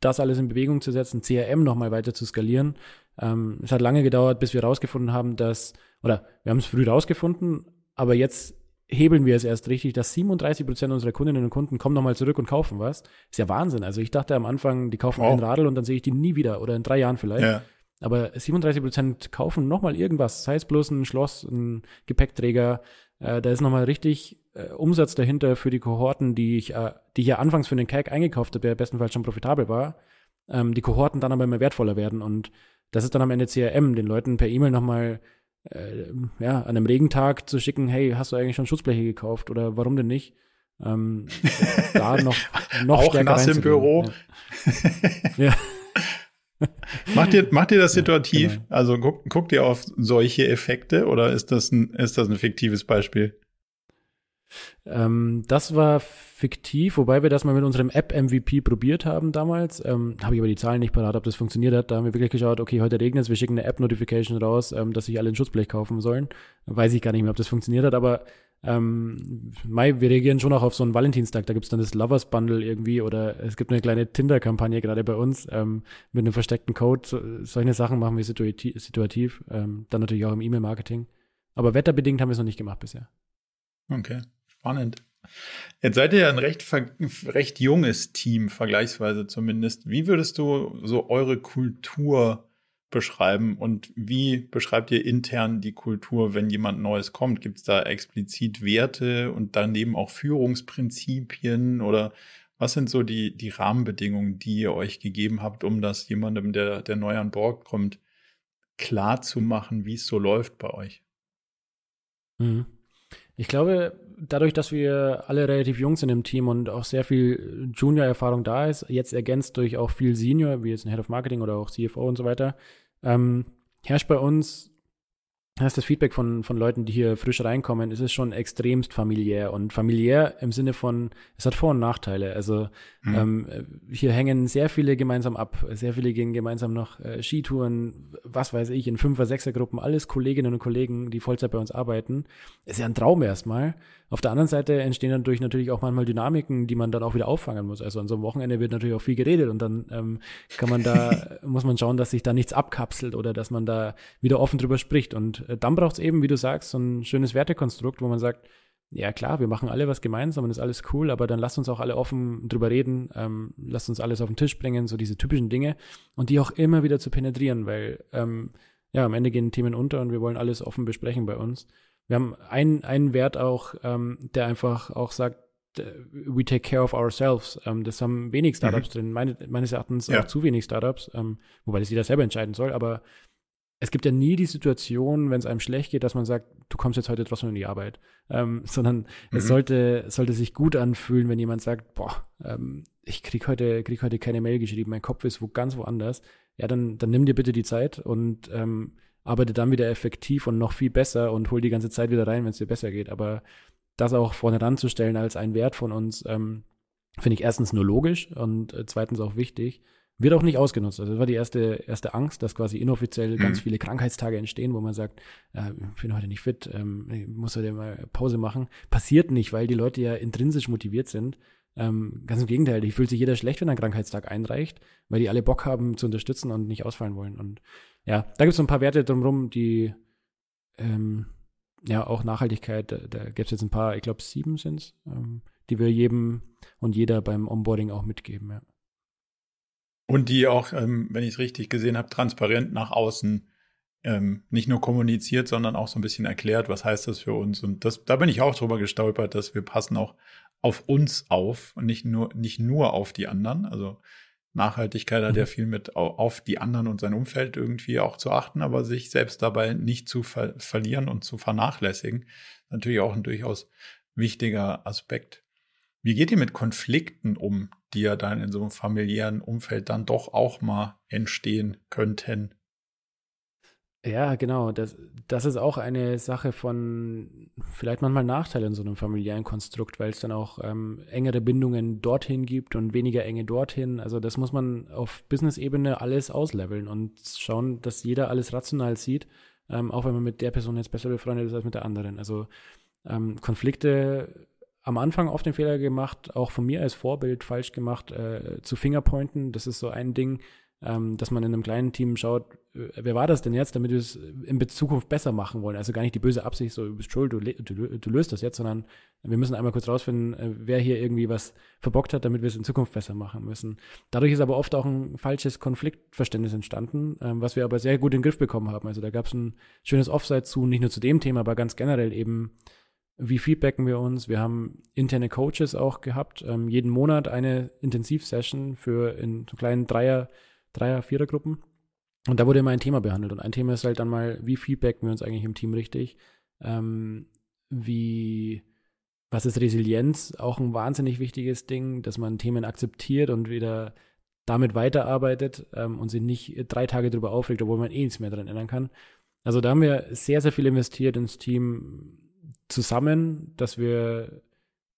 das alles in Bewegung zu setzen, CRM nochmal weiter zu skalieren. Ähm, es hat lange gedauert, bis wir rausgefunden haben, dass, oder wir haben es früh rausgefunden, aber jetzt hebeln wir es erst richtig, dass 37 Prozent unserer Kundinnen und Kunden kommen nochmal zurück und kaufen was. Ist ja Wahnsinn. Also ich dachte am Anfang, die kaufen wow. ein Radl und dann sehe ich die nie wieder oder in drei Jahren vielleicht. Ja. Aber 37 Prozent kaufen nochmal irgendwas, sei es bloß ein Schloss, ein Gepäckträger. Äh, da ist nochmal richtig äh, Umsatz dahinter für die Kohorten, die ich, äh, die ich ja anfangs für den CAG eingekauft habe, der bestenfalls schon profitabel war. Ähm, die Kohorten dann aber immer wertvoller werden und das ist dann am Ende CRM, den Leuten per E-Mail nochmal äh, ja, an einem Regentag zu schicken, hey, hast du eigentlich schon Schutzbleche gekauft oder warum denn nicht? Ähm, da noch, noch Auch nass im Büro. Ja. ja. macht, ihr, macht ihr das situativ? Genau. Also guckt guckt ihr auf solche Effekte oder ist das ein, ist das ein fiktives Beispiel? Ähm, das war fiktiv, wobei wir das mal mit unserem App-MVP probiert haben damals. Ähm, Habe ich aber die Zahlen nicht parat, ob das funktioniert hat. Da haben wir wirklich geschaut, okay, heute regnet es, wir schicken eine App-Notification raus, ähm, dass sich alle ein Schutzblech kaufen sollen. Weiß ich gar nicht mehr, ob das funktioniert hat, aber ähm, Mai, wir reagieren schon auch auf so einen Valentinstag. Da gibt's dann das Lovers Bundle irgendwie oder es gibt eine kleine Tinder-Kampagne gerade bei uns ähm, mit einem versteckten Code. So, solche Sachen machen wir situativ. situativ ähm, dann natürlich auch im E-Mail-Marketing. Aber wetterbedingt haben wir es noch nicht gemacht bisher. Okay. Spannend. Jetzt seid ihr ja ein recht, recht junges Team, vergleichsweise zumindest. Wie würdest du so eure Kultur beschreiben und wie beschreibt ihr intern die Kultur, wenn jemand Neues kommt? Gibt es da explizit Werte und daneben auch Führungsprinzipien oder was sind so die, die Rahmenbedingungen, die ihr euch gegeben habt, um das jemandem, der, der neu an Bord kommt, klar zu machen, wie es so läuft bei euch? Mhm. Ich glaube, dadurch, dass wir alle relativ jung sind im Team und auch sehr viel Junior-Erfahrung da ist, jetzt ergänzt durch auch viel Senior, wie jetzt ein Head of Marketing oder auch CFO und so weiter, ähm, herrscht bei uns das ist das Feedback von, von Leuten, die hier frisch reinkommen, ist es schon extremst familiär. Und familiär im Sinne von, es hat Vor- und Nachteile. Also mhm. ähm, hier hängen sehr viele gemeinsam ab. Sehr viele gehen gemeinsam noch äh, Skitouren, was weiß ich, in Fünfer-, Sechser-Gruppen, alles Kolleginnen und Kollegen, die Vollzeit bei uns arbeiten. Ist ja ein Traum erstmal. Auf der anderen Seite entstehen dadurch natürlich auch manchmal Dynamiken, die man dann auch wieder auffangen muss. Also an so einem Wochenende wird natürlich auch viel geredet und dann ähm, kann man da, muss man schauen, dass sich da nichts abkapselt oder dass man da wieder offen drüber spricht. Und dann braucht es eben, wie du sagst, so ein schönes Wertekonstrukt, wo man sagt, ja klar, wir machen alle was gemeinsam und ist alles cool, aber dann lasst uns auch alle offen drüber reden, ähm, lasst uns alles auf den Tisch bringen, so diese typischen Dinge und die auch immer wieder zu penetrieren, weil ähm, ja, am Ende gehen Themen unter und wir wollen alles offen besprechen bei uns. Wir haben einen, einen Wert auch, ähm, der einfach auch sagt, äh, we take care of ourselves. Ähm, das haben wenig Startups mhm. drin, meine, meines Erachtens ja. auch zu wenig Startups, ähm, wobei das jeder selber entscheiden soll, aber es gibt ja nie die Situation, wenn es einem schlecht geht, dass man sagt, du kommst jetzt heute trotzdem in die Arbeit, ähm, sondern mhm. es sollte, sollte sich gut anfühlen, wenn jemand sagt, boah, ähm, ich krieg heute, krieg heute keine Mail geschrieben, mein Kopf ist wo ganz woanders. Ja, dann, dann nimm dir bitte die Zeit und ähm, arbeite dann wieder effektiv und noch viel besser und hol die ganze Zeit wieder rein, wenn es dir besser geht. Aber das auch vorne ranzustellen als ein Wert von uns, ähm, finde ich erstens nur logisch und äh, zweitens auch wichtig. Wird auch nicht ausgenutzt. Also das war die erste, erste Angst, dass quasi inoffiziell mhm. ganz viele Krankheitstage entstehen, wo man sagt, äh, ich bin heute nicht fit, ähm, muss heute mal Pause machen. Passiert nicht, weil die Leute ja intrinsisch motiviert sind. Ähm, ganz im Gegenteil, die fühlt sich jeder schlecht, wenn er einen Krankheitstag einreicht, weil die alle Bock haben zu unterstützen und nicht ausfallen wollen. Und ja, da gibt es so ein paar Werte drumherum, die ähm, ja auch Nachhaltigkeit, da, da gibt es jetzt ein paar, ich glaube sieben sind es, ähm, die wir jedem und jeder beim Onboarding auch mitgeben, ja. Und die auch, ähm, wenn ich es richtig gesehen habe, transparent nach außen ähm, nicht nur kommuniziert, sondern auch so ein bisschen erklärt, was heißt das für uns. Und das, da bin ich auch drüber gestolpert, dass wir passen auch auf uns auf und nicht nur, nicht nur auf die anderen. Also Nachhaltigkeit hat ja mhm. viel mit auf die anderen und sein Umfeld irgendwie auch zu achten, aber sich selbst dabei nicht zu ver verlieren und zu vernachlässigen. Natürlich auch ein durchaus wichtiger Aspekt. Wie geht ihr mit Konflikten um, die ja dann in so einem familiären Umfeld dann doch auch mal entstehen könnten? Ja, genau. Das, das ist auch eine Sache von vielleicht manchmal Nachteil in so einem familiären Konstrukt, weil es dann auch ähm, engere Bindungen dorthin gibt und weniger enge dorthin. Also das muss man auf Business-Ebene alles ausleveln und schauen, dass jeder alles rational sieht, ähm, auch wenn man mit der Person jetzt besser befreundet ist als mit der anderen. Also ähm, Konflikte am Anfang oft den Fehler gemacht, auch von mir als Vorbild falsch gemacht, äh, zu Fingerpointen. Das ist so ein Ding, ähm, dass man in einem kleinen Team schaut, äh, wer war das denn jetzt, damit wir es in Zukunft besser machen wollen. Also gar nicht die böse Absicht, so du bist schuld, du, du, du löst das jetzt, sondern wir müssen einmal kurz rausfinden, äh, wer hier irgendwie was verbockt hat, damit wir es in Zukunft besser machen müssen. Dadurch ist aber oft auch ein falsches Konfliktverständnis entstanden, ähm, was wir aber sehr gut in den Griff bekommen haben. Also da gab es ein schönes Offside zu, nicht nur zu dem Thema, aber ganz generell eben, wie feedbacken wir uns? Wir haben interne Coaches auch gehabt, ähm, jeden Monat eine Intensivsession für in so kleinen Dreier- Dreier-, Vierer-Gruppen. Und da wurde immer ein Thema behandelt. Und ein Thema ist halt dann mal, wie feedbacken wir uns eigentlich im Team richtig? Ähm, wie, was ist Resilienz? Auch ein wahnsinnig wichtiges Ding, dass man Themen akzeptiert und wieder damit weiterarbeitet ähm, und sich nicht drei Tage drüber aufregt, obwohl man eh nichts mehr daran ändern kann. Also da haben wir sehr, sehr viel investiert ins Team zusammen, dass wir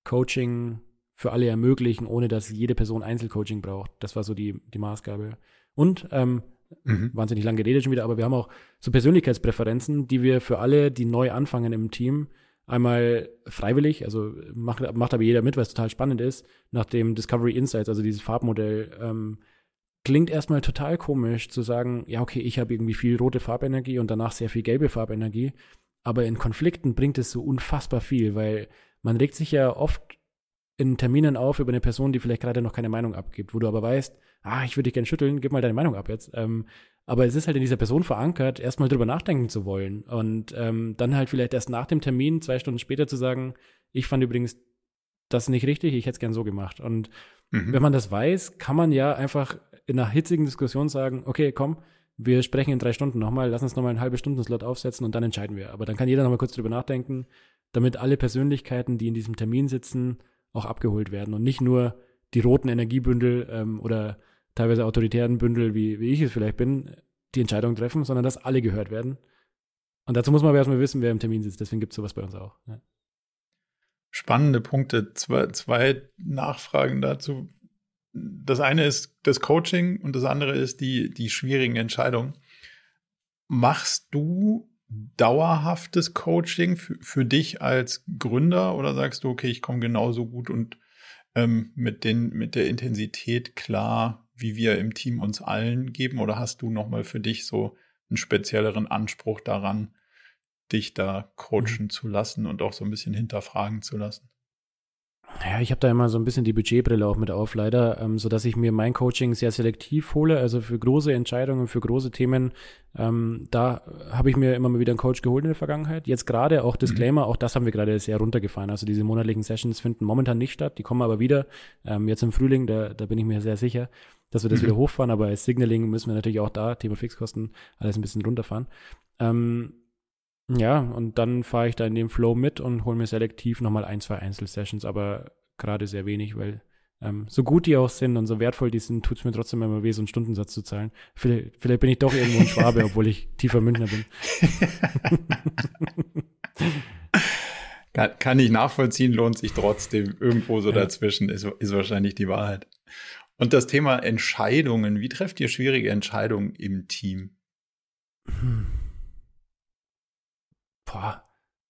Coaching für alle ermöglichen, ohne dass jede Person Einzelcoaching braucht. Das war so die, die Maßgabe. Und ähm, mhm. wahnsinnig lang geredet schon wieder, aber wir haben auch so Persönlichkeitspräferenzen, die wir für alle, die neu anfangen im Team, einmal freiwillig, also macht, macht aber jeder mit, weil es total spannend ist, nach dem Discovery Insights, also dieses Farbmodell, ähm, klingt erstmal total komisch zu sagen, ja, okay, ich habe irgendwie viel rote Farbenergie und danach sehr viel gelbe Farbenergie, aber in Konflikten bringt es so unfassbar viel, weil man regt sich ja oft in Terminen auf über eine Person, die vielleicht gerade noch keine Meinung abgibt, wo du aber weißt, ah, ich würde dich gerne schütteln, gib mal deine Meinung ab jetzt. Ähm, aber es ist halt in dieser Person verankert, erstmal drüber nachdenken zu wollen und ähm, dann halt vielleicht erst nach dem Termin, zwei Stunden später zu sagen, ich fand übrigens das nicht richtig, ich hätte es gern so gemacht. Und mhm. wenn man das weiß, kann man ja einfach in einer hitzigen Diskussion sagen, okay, komm, wir sprechen in drei Stunden nochmal, lass uns nochmal einen halben Stunden Slot aufsetzen und dann entscheiden wir. Aber dann kann jeder nochmal kurz drüber nachdenken, damit alle Persönlichkeiten, die in diesem Termin sitzen, auch abgeholt werden und nicht nur die roten Energiebündel ähm, oder teilweise autoritären Bündel, wie, wie ich es vielleicht bin, die Entscheidung treffen, sondern dass alle gehört werden. Und dazu muss man aber erstmal wissen, wer im Termin sitzt. Deswegen gibt es sowas bei uns auch. Ja. Spannende Punkte. Zwei, zwei Nachfragen dazu. Das eine ist das Coaching und das andere ist die, die schwierigen Entscheidungen. Machst du dauerhaftes Coaching für, für dich als Gründer oder sagst du, okay, ich komme genauso gut und ähm, mit, den, mit der Intensität klar, wie wir im Team uns allen geben? Oder hast du nochmal für dich so einen spezielleren Anspruch daran, dich da coachen mhm. zu lassen und auch so ein bisschen hinterfragen zu lassen? Ja, ich habe da immer so ein bisschen die Budgetbrille auch mit auf, leider, ähm, so dass ich mir mein Coaching sehr selektiv hole. Also für große Entscheidungen, für große Themen, ähm, da habe ich mir immer mal wieder einen Coach geholt in der Vergangenheit. Jetzt gerade auch Disclaimer, mhm. auch das haben wir gerade sehr runtergefahren. Also diese monatlichen Sessions finden momentan nicht statt, die kommen aber wieder. Ähm, jetzt im Frühling, da, da bin ich mir sehr sicher, dass wir das mhm. wieder hochfahren. Aber als Signaling müssen wir natürlich auch da, Thema Fixkosten, alles ein bisschen runterfahren. Ähm, ja, und dann fahre ich da in dem Flow mit und hole mir selektiv nochmal ein, zwei Einzelsessions, aber gerade sehr wenig, weil ähm, so gut die auch sind und so wertvoll die sind, tut es mir trotzdem immer weh, so einen Stundensatz zu zahlen. Vielleicht, vielleicht bin ich doch irgendwo ein Schwabe, obwohl ich tiefer Münchner bin. kann, kann ich nachvollziehen, lohnt sich trotzdem. Irgendwo so ja. dazwischen ist, ist wahrscheinlich die Wahrheit. Und das Thema Entscheidungen. Wie trefft ihr schwierige Entscheidungen im Team? Hm boah,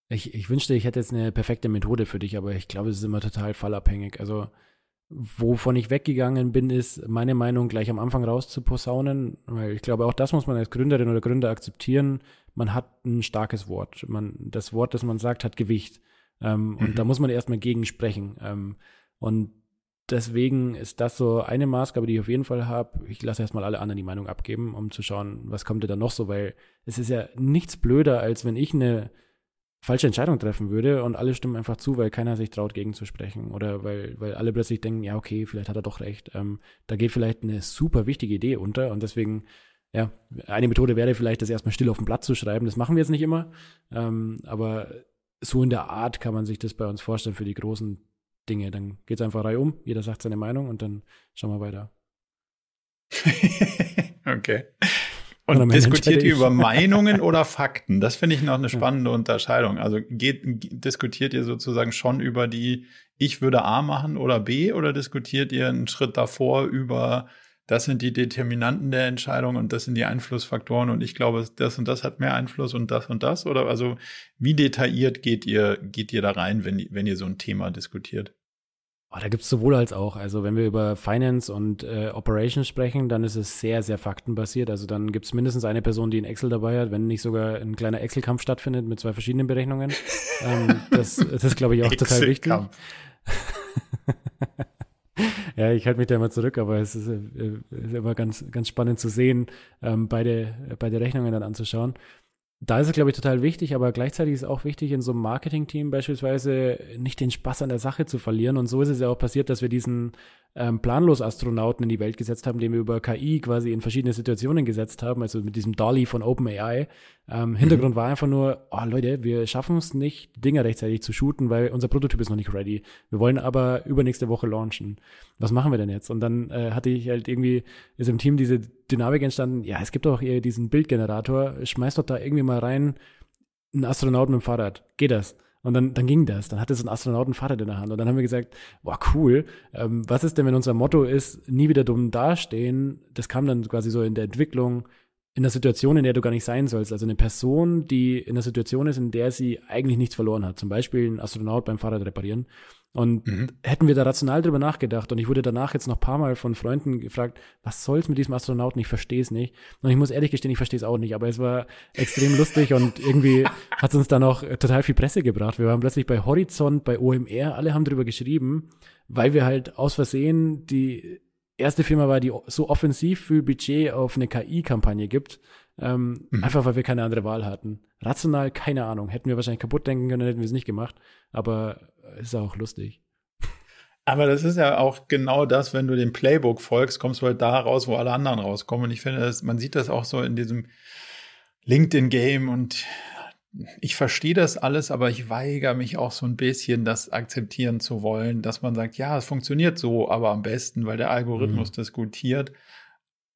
ich, ich wünschte, ich hätte jetzt eine perfekte Methode für dich, aber ich glaube, es ist immer total fallabhängig. Also, wovon ich weggegangen bin, ist meine Meinung gleich am Anfang rauszuposaunen, weil ich glaube, auch das muss man als Gründerin oder Gründer akzeptieren. Man hat ein starkes Wort. Man, das Wort, das man sagt, hat Gewicht. Ähm, mhm. Und da muss man erstmal gegen sprechen. Ähm, und deswegen ist das so eine Maßgabe, die ich auf jeden Fall habe. Ich lasse erstmal alle anderen die Meinung abgeben, um zu schauen, was kommt da noch so, weil es ist ja nichts blöder, als wenn ich eine falsche Entscheidung treffen würde und alle stimmen einfach zu, weil keiner sich traut, gegenzusprechen oder weil, weil alle plötzlich denken, ja, okay, vielleicht hat er doch recht. Ähm, da geht vielleicht eine super wichtige Idee unter und deswegen, ja, eine Methode wäre vielleicht, das erstmal still auf dem Blatt zu schreiben. Das machen wir jetzt nicht immer, ähm, aber so in der Art kann man sich das bei uns vorstellen für die großen Dinge. Dann geht es einfach reihum, jeder sagt seine Meinung und dann schauen wir weiter. okay. Und, und diskutiert ihr über Meinungen oder Fakten? Das finde ich noch eine spannende ja. Unterscheidung. Also geht, diskutiert ihr sozusagen schon über die, ich würde A machen oder B oder diskutiert ihr einen Schritt davor über, das sind die Determinanten der Entscheidung und das sind die Einflussfaktoren und ich glaube, das und das hat mehr Einfluss und das und das? Oder also wie detailliert geht ihr, geht ihr da rein, wenn, wenn ihr so ein Thema diskutiert? Oh, da gibt es sowohl als auch. Also wenn wir über Finance und äh, Operations sprechen, dann ist es sehr, sehr faktenbasiert. Also dann gibt es mindestens eine Person, die ein Excel dabei hat, wenn nicht sogar ein kleiner Excel-Kampf stattfindet mit zwei verschiedenen Berechnungen. ähm, das, das ist, glaube ich, auch total wichtig. ja, ich halte mich da immer zurück, aber es ist, äh, ist immer ganz, ganz spannend zu sehen, ähm, beide, beide Rechnungen dann anzuschauen da ist es, glaube ich, total wichtig, aber gleichzeitig ist es auch wichtig, in so einem Marketing-Team beispielsweise nicht den Spaß an der Sache zu verlieren. Und so ist es ja auch passiert, dass wir diesen ähm, Planlos-Astronauten in die Welt gesetzt haben, den wir über KI quasi in verschiedene Situationen gesetzt haben, also mit diesem Dolly von OpenAI. Ähm, Hintergrund mhm. war einfach nur, oh Leute, wir schaffen es nicht, Dinge rechtzeitig zu shooten, weil unser Prototyp ist noch nicht ready. Wir wollen aber übernächste Woche launchen. Was machen wir denn jetzt? Und dann äh, hatte ich halt irgendwie, ist im Team diese Dynamik entstanden, ja, es gibt doch hier diesen Bildgenerator, schmeißt doch da irgendwie mal rein einen Astronauten mit dem Fahrrad. Geht das? Und dann, dann ging das. Dann hatte so ein Astronauten Fahrrad in der Hand. Und dann haben wir gesagt, wow, cool. Ähm, was ist denn, wenn unser Motto ist, nie wieder dumm dastehen? Das kam dann quasi so in der Entwicklung, in der Situation, in der du gar nicht sein sollst. Also eine Person, die in der Situation ist, in der sie eigentlich nichts verloren hat. Zum Beispiel ein Astronaut beim Fahrrad reparieren. Und mhm. hätten wir da rational drüber nachgedacht und ich wurde danach jetzt noch ein paar Mal von Freunden gefragt, was soll's mit diesem Astronauten? Ich verstehe es nicht. Und ich muss ehrlich gestehen, ich verstehe es auch nicht, aber es war extrem lustig und irgendwie hat es uns dann auch total viel Presse gebracht. Wir waren plötzlich bei Horizont, bei OMR, alle haben drüber geschrieben, weil wir halt aus Versehen die erste Firma war, die so offensiv viel Budget auf eine KI-Kampagne gibt. Ähm, mhm. Einfach weil wir keine andere Wahl hatten. Rational, keine Ahnung. Hätten wir wahrscheinlich kaputt denken können, hätten wir es nicht gemacht. Aber ist auch lustig. Aber das ist ja auch genau das, wenn du dem Playbook folgst, kommst du halt da raus, wo alle anderen rauskommen. Und ich finde, das, man sieht das auch so in diesem LinkedIn-Game und ich verstehe das alles, aber ich weigere mich auch so ein bisschen, das akzeptieren zu wollen, dass man sagt, ja, es funktioniert so, aber am besten, weil der Algorithmus mhm. diskutiert.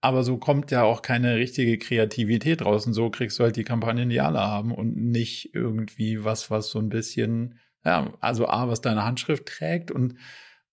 aber so kommt ja auch keine richtige Kreativität raus. Und so kriegst du halt die Kampagnen, die alle haben und nicht irgendwie was, was so ein bisschen, ja, also A, was deine Handschrift trägt und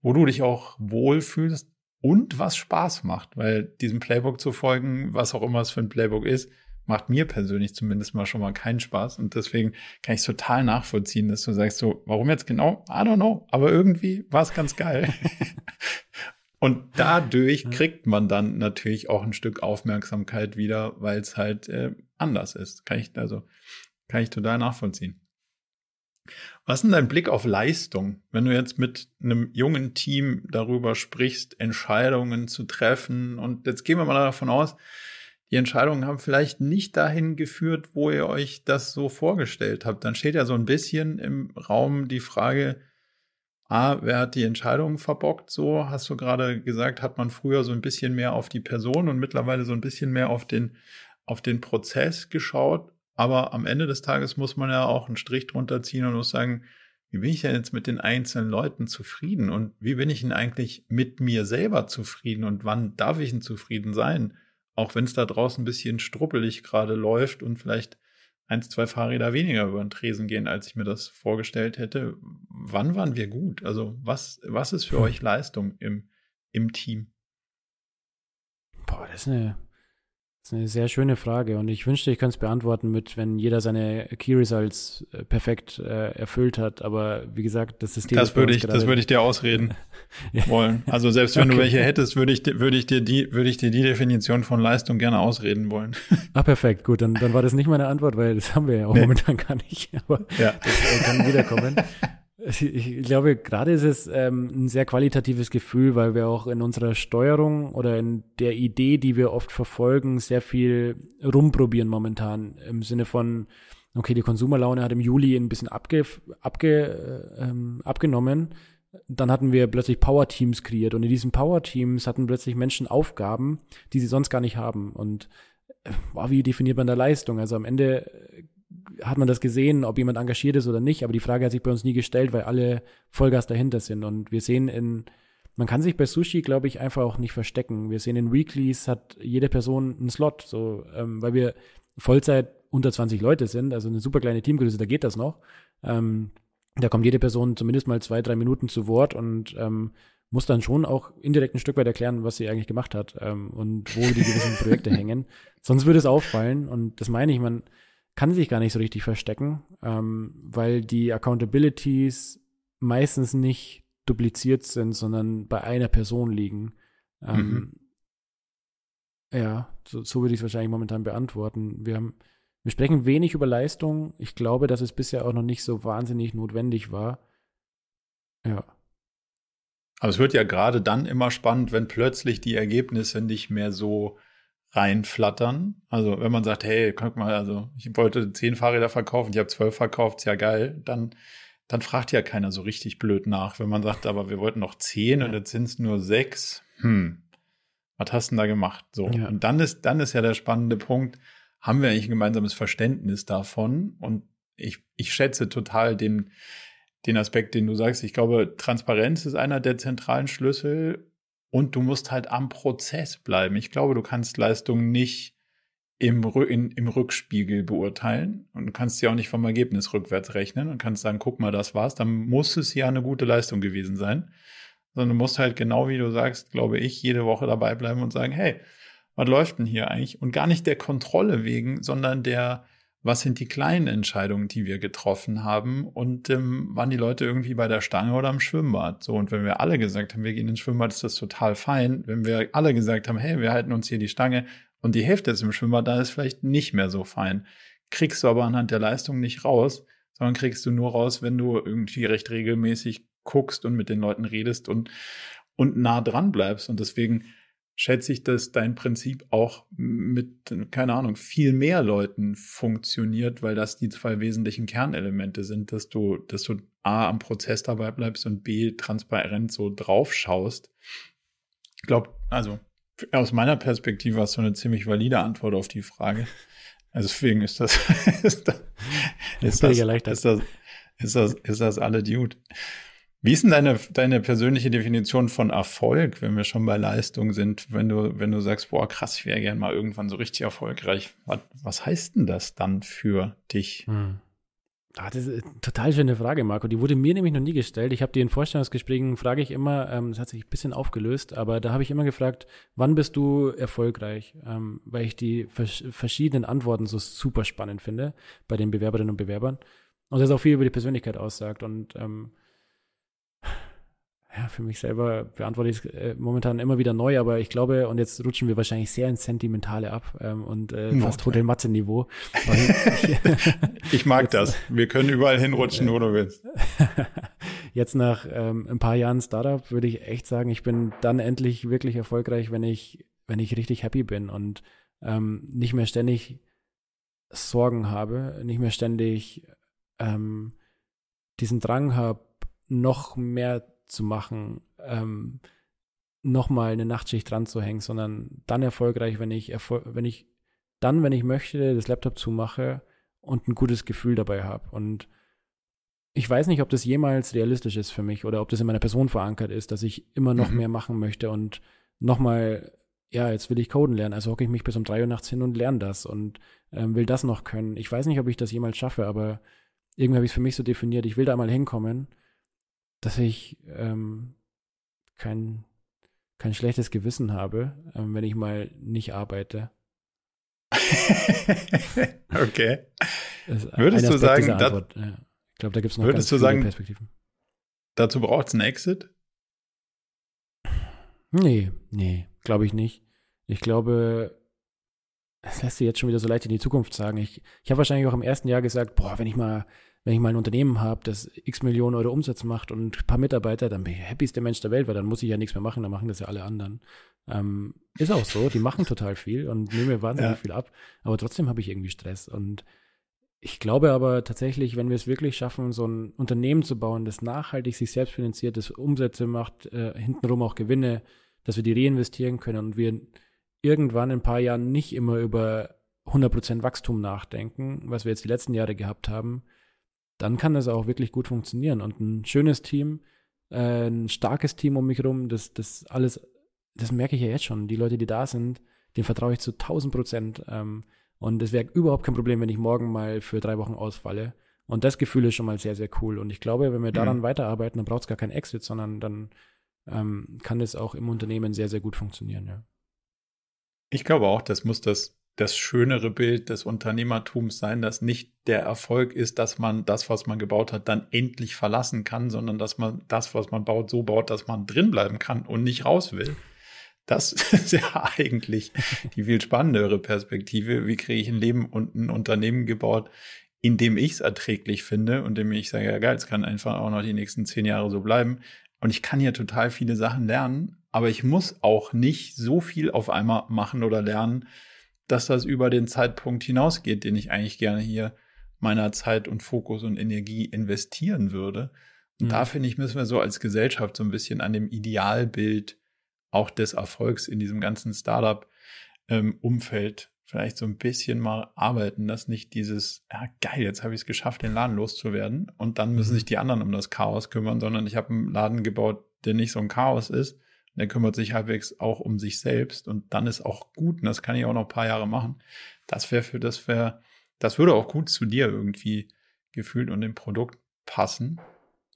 wo du dich auch wohlfühlst und was Spaß macht, weil diesem Playbook zu folgen, was auch immer es für ein Playbook ist, macht mir persönlich zumindest mal schon mal keinen Spaß. Und deswegen kann ich total nachvollziehen, dass du sagst so, warum jetzt genau? I don't know. Aber irgendwie war es ganz geil. Und dadurch kriegt man dann natürlich auch ein Stück Aufmerksamkeit wieder, weil es halt äh, anders ist. Kann ich, also, kann ich total nachvollziehen. Was ist denn dein Blick auf Leistung, wenn du jetzt mit einem jungen Team darüber sprichst, Entscheidungen zu treffen? Und jetzt gehen wir mal davon aus, die Entscheidungen haben vielleicht nicht dahin geführt, wo ihr euch das so vorgestellt habt. Dann steht ja so ein bisschen im Raum die Frage, A, wer hat die Entscheidung verbockt? So hast du gerade gesagt, hat man früher so ein bisschen mehr auf die Person und mittlerweile so ein bisschen mehr auf den, auf den Prozess geschaut. Aber am Ende des Tages muss man ja auch einen Strich drunter ziehen und muss sagen, wie bin ich denn jetzt mit den einzelnen Leuten zufrieden und wie bin ich denn eigentlich mit mir selber zufrieden und wann darf ich denn zufrieden sein? Auch wenn es da draußen ein bisschen struppelig gerade läuft und vielleicht eins, zwei Fahrräder weniger über den Tresen gehen, als ich mir das vorgestellt hätte. Wann waren wir gut? Also was, was ist für hm. euch Leistung im, im Team? Boah, das ist eine das ist eine sehr schöne Frage und ich wünschte, ich könnte es beantworten mit, wenn jeder seine Key Results äh, perfekt äh, erfüllt hat. Aber wie gesagt, das System. Das würde ich, das würde ich dir ausreden ja. wollen. Also selbst wenn okay. du welche hättest, würde ich, würde ich dir die, würde ich dir die Definition von Leistung gerne ausreden wollen. Ah, perfekt, gut, dann, dann war das nicht meine Antwort, weil das haben wir ja auch nee. momentan gar nicht. Aber ja. das äh, kann wiederkommen. Ich glaube, gerade ist es ähm, ein sehr qualitatives Gefühl, weil wir auch in unserer Steuerung oder in der Idee, die wir oft verfolgen, sehr viel rumprobieren momentan. Im Sinne von, okay, die Konsumerlaune hat im Juli ein bisschen abge, abge, äh, ähm, abgenommen. Dann hatten wir plötzlich Power-Teams kreiert und in diesen Power-Teams hatten plötzlich Menschen Aufgaben, die sie sonst gar nicht haben. Und äh, wow, wie definiert man da Leistung? Also am Ende hat man das gesehen, ob jemand engagiert ist oder nicht, aber die Frage hat sich bei uns nie gestellt, weil alle Vollgas dahinter sind. Und wir sehen in, man kann sich bei Sushi, glaube ich, einfach auch nicht verstecken. Wir sehen in Weeklies hat jede Person einen Slot, so, ähm, weil wir Vollzeit unter 20 Leute sind, also eine super kleine Teamgröße, da geht das noch. Ähm, da kommt jede Person zumindest mal zwei, drei Minuten zu Wort und ähm, muss dann schon auch indirekt ein Stück weit erklären, was sie eigentlich gemacht hat ähm, und wo die gewissen Projekte hängen. Sonst würde es auffallen und das meine ich, man, kann sich gar nicht so richtig verstecken, ähm, weil die Accountabilities meistens nicht dupliziert sind, sondern bei einer Person liegen. Ähm, mhm. Ja, so, so würde ich es wahrscheinlich momentan beantworten. Wir haben, wir sprechen wenig über Leistung. Ich glaube, dass es bisher auch noch nicht so wahnsinnig notwendig war. Ja. Aber es wird ja gerade dann immer spannend, wenn plötzlich die Ergebnisse nicht mehr so reinflattern. Also wenn man sagt, hey, guck mal, also ich wollte zehn Fahrräder verkaufen, ich habe zwölf verkauft, ist ja geil, dann, dann fragt ja keiner so richtig blöd nach. Wenn man sagt, aber wir wollten noch zehn ja. und jetzt sind es nur sechs, hm, was hast du denn da gemacht? So. Ja. Und dann ist, dann ist ja der spannende Punkt, haben wir eigentlich ein gemeinsames Verständnis davon? Und ich, ich schätze total den, den Aspekt, den du sagst. Ich glaube, Transparenz ist einer der zentralen Schlüssel und du musst halt am Prozess bleiben. Ich glaube, du kannst Leistung nicht im, in, im Rückspiegel beurteilen und kannst ja auch nicht vom Ergebnis rückwärts rechnen und kannst sagen, guck mal, das war's, dann muss es ja eine gute Leistung gewesen sein. Sondern du musst halt genau wie du sagst, glaube ich, jede Woche dabei bleiben und sagen, hey, was läuft denn hier eigentlich? Und gar nicht der Kontrolle wegen, sondern der, was sind die kleinen Entscheidungen, die wir getroffen haben und ähm, waren die Leute irgendwie bei der Stange oder am Schwimmbad. So, und wenn wir alle gesagt haben, wir gehen ins Schwimmbad, ist das total fein. Wenn wir alle gesagt haben, hey, wir halten uns hier die Stange und die Hälfte ist im Schwimmbad, dann ist vielleicht nicht mehr so fein. Kriegst du aber anhand der Leistung nicht raus, sondern kriegst du nur raus, wenn du irgendwie recht regelmäßig guckst und mit den Leuten redest und, und nah dran bleibst. Und deswegen schätze ich, dass dein Prinzip auch mit, keine Ahnung, viel mehr Leuten funktioniert, weil das die zwei wesentlichen Kernelemente sind, dass du, dass du A am Prozess dabei bleibst und B transparent so drauf schaust. Ich glaube, also aus meiner Perspektive hast du eine ziemlich valide Antwort auf die Frage. Also deswegen ist das, ist das, ist das, ist das, ist das, ist das alle Dude. Wie ist denn deine, deine persönliche Definition von Erfolg, wenn wir schon bei Leistung sind? Wenn du, wenn du sagst, boah, krass, ich wäre gern mal irgendwann so richtig erfolgreich. Was, was heißt denn das dann für dich? Hm. Ah, das ist eine total schöne Frage, Marco. Die wurde mir nämlich noch nie gestellt. Ich habe die in Vorstellungsgesprächen, frage ich immer, ähm, das hat sich ein bisschen aufgelöst, aber da habe ich immer gefragt, wann bist du erfolgreich? Ähm, weil ich die vers verschiedenen Antworten so super spannend finde bei den Bewerberinnen und Bewerbern. Und das auch viel über die Persönlichkeit aussagt. Und ähm, ja, für mich selber beantworte ich es äh, momentan immer wieder neu, aber ich glaube, und jetzt rutschen wir wahrscheinlich sehr ins Sentimentale ab ähm, und äh, fast Hotel Matze-Niveau. ich, ich mag das. Wir können überall hinrutschen, wo du willst. Jetzt nach ähm, ein paar Jahren Startup würde ich echt sagen, ich bin dann endlich wirklich erfolgreich, wenn ich, wenn ich richtig happy bin und ähm, nicht mehr ständig Sorgen habe, nicht mehr ständig ähm, diesen Drang habe, noch mehr zu machen, ähm, nochmal eine Nachtschicht dran zu hängen, sondern dann erfolgreich, wenn ich, erfol wenn ich dann, wenn ich möchte, das Laptop zumache und ein gutes Gefühl dabei habe. Und ich weiß nicht, ob das jemals realistisch ist für mich oder ob das in meiner Person verankert ist, dass ich immer noch mhm. mehr machen möchte und nochmal, ja, jetzt will ich Coden lernen, also hocke ich mich bis um drei Uhr nachts hin und lerne das und ähm, will das noch können. Ich weiß nicht, ob ich das jemals schaffe, aber irgendwie habe ich es für mich so definiert, ich will da mal hinkommen dass ich ähm, kein, kein schlechtes Gewissen habe, ähm, wenn ich mal nicht arbeite. okay. Würdest du sagen, da, ja. ich glaube, da gibt es noch würdest ganz du sagen, Perspektiven. Dazu braucht es einen Exit? Nee, nee, glaube ich nicht. Ich glaube, das lässt sich jetzt schon wieder so leicht in die Zukunft sagen. Ich, ich habe wahrscheinlich auch im ersten Jahr gesagt, boah, wenn ich mal wenn ich mal ein Unternehmen habe, das x Millionen Euro Umsatz macht und ein paar Mitarbeiter, dann bin ich der happieste Mensch der Welt, weil dann muss ich ja nichts mehr machen, dann machen das ja alle anderen. Ähm, ist auch so, die machen total viel und nehmen mir wahnsinnig ja. viel ab, aber trotzdem habe ich irgendwie Stress. Und ich glaube aber tatsächlich, wenn wir es wirklich schaffen, so ein Unternehmen zu bauen, das nachhaltig sich selbst finanziert, das Umsätze macht, äh, hintenrum auch Gewinne, dass wir die reinvestieren können und wir irgendwann in ein paar Jahren nicht immer über 100% Wachstum nachdenken, was wir jetzt die letzten Jahre gehabt haben, dann kann das auch wirklich gut funktionieren. Und ein schönes Team, äh, ein starkes Team um mich herum, das, das alles, das merke ich ja jetzt schon. Die Leute, die da sind, denen vertraue ich zu 1000 Prozent. Ähm, und es wäre überhaupt kein Problem, wenn ich morgen mal für drei Wochen ausfalle. Und das Gefühl ist schon mal sehr, sehr cool. Und ich glaube, wenn wir daran mhm. weiterarbeiten, dann braucht es gar keinen Exit, sondern dann ähm, kann das auch im Unternehmen sehr, sehr gut funktionieren, ja. Ich glaube auch, das muss das das schönere Bild des Unternehmertums sein, dass nicht der Erfolg ist, dass man das, was man gebaut hat, dann endlich verlassen kann, sondern dass man das, was man baut, so baut, dass man drin bleiben kann und nicht raus will. Das ist ja eigentlich die viel spannendere Perspektive. Wie kriege ich ein Leben und ein Unternehmen gebaut, in dem ich es erträglich finde und dem ich sage, ja geil, es kann einfach auch noch die nächsten zehn Jahre so bleiben. Und ich kann hier total viele Sachen lernen, aber ich muss auch nicht so viel auf einmal machen oder lernen, dass das über den Zeitpunkt hinausgeht, den ich eigentlich gerne hier meiner Zeit und Fokus und Energie investieren würde. Und mhm. da finde ich, müssen wir so als Gesellschaft so ein bisschen an dem Idealbild auch des Erfolgs in diesem ganzen Startup-Umfeld ähm, vielleicht so ein bisschen mal arbeiten, dass nicht dieses, ja geil, jetzt habe ich es geschafft, den Laden loszuwerden und dann müssen mhm. sich die anderen um das Chaos kümmern, sondern ich habe einen Laden gebaut, der nicht so ein Chaos ist, der kümmert sich halbwegs auch um sich selbst und dann ist auch gut, und das kann ich auch noch ein paar Jahre machen. Das wäre für, das wäre, das würde auch gut zu dir irgendwie gefühlt und dem Produkt passen.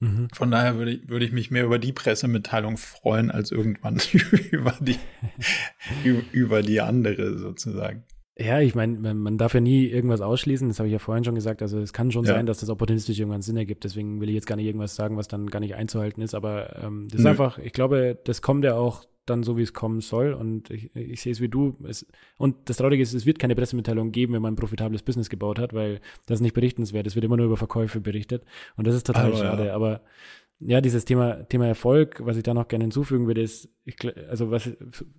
Mhm. Von daher würde ich, würde ich mich mehr über die Pressemitteilung freuen, als irgendwann über die, über die andere sozusagen. Ja, ich meine, man, man darf ja nie irgendwas ausschließen, das habe ich ja vorhin schon gesagt. Also es kann schon ja. sein, dass das opportunistisch irgendwann Sinn ergibt. Deswegen will ich jetzt gar nicht irgendwas sagen, was dann gar nicht einzuhalten ist. Aber ähm, das Nö. ist einfach, ich glaube, das kommt ja auch dann so, wie es kommen soll. Und ich, ich sehe es wie du. Es, und das Traurige ist, es wird keine Pressemitteilung geben, wenn man ein profitables Business gebaut hat, weil das ist nicht berichtenswert. Es wird immer nur über Verkäufe berichtet. Und das ist total Aber, schade. Ja. Aber ja, dieses Thema, Thema Erfolg, was ich da noch gerne hinzufügen würde, ist, ich, also was,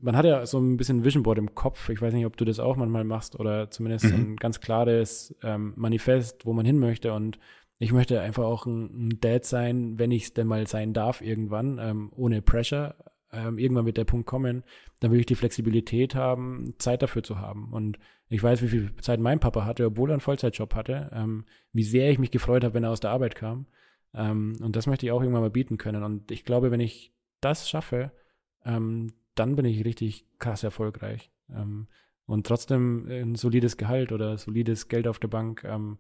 man hat ja so ein bisschen Vision Board im Kopf. Ich weiß nicht, ob du das auch manchmal machst oder zumindest mhm. ein ganz klares ähm, Manifest, wo man hin möchte. Und ich möchte einfach auch ein, ein Dad sein, wenn ich es denn mal sein darf irgendwann, ähm, ohne Pressure. Ähm, irgendwann wird der Punkt kommen, dann will ich die Flexibilität haben, Zeit dafür zu haben. Und ich weiß, wie viel Zeit mein Papa hatte, obwohl er einen Vollzeitjob hatte, ähm, wie sehr ich mich gefreut habe, wenn er aus der Arbeit kam Ähm, und das möchte ich auch irgendwann mal bieten können. Und ich glaube, wenn ich das schaffe, ähm, dann bin ich richtig krass erfolgreich. Ähm, und trotzdem ein solides Gehalt oder solides Geld auf der Bank, ähm,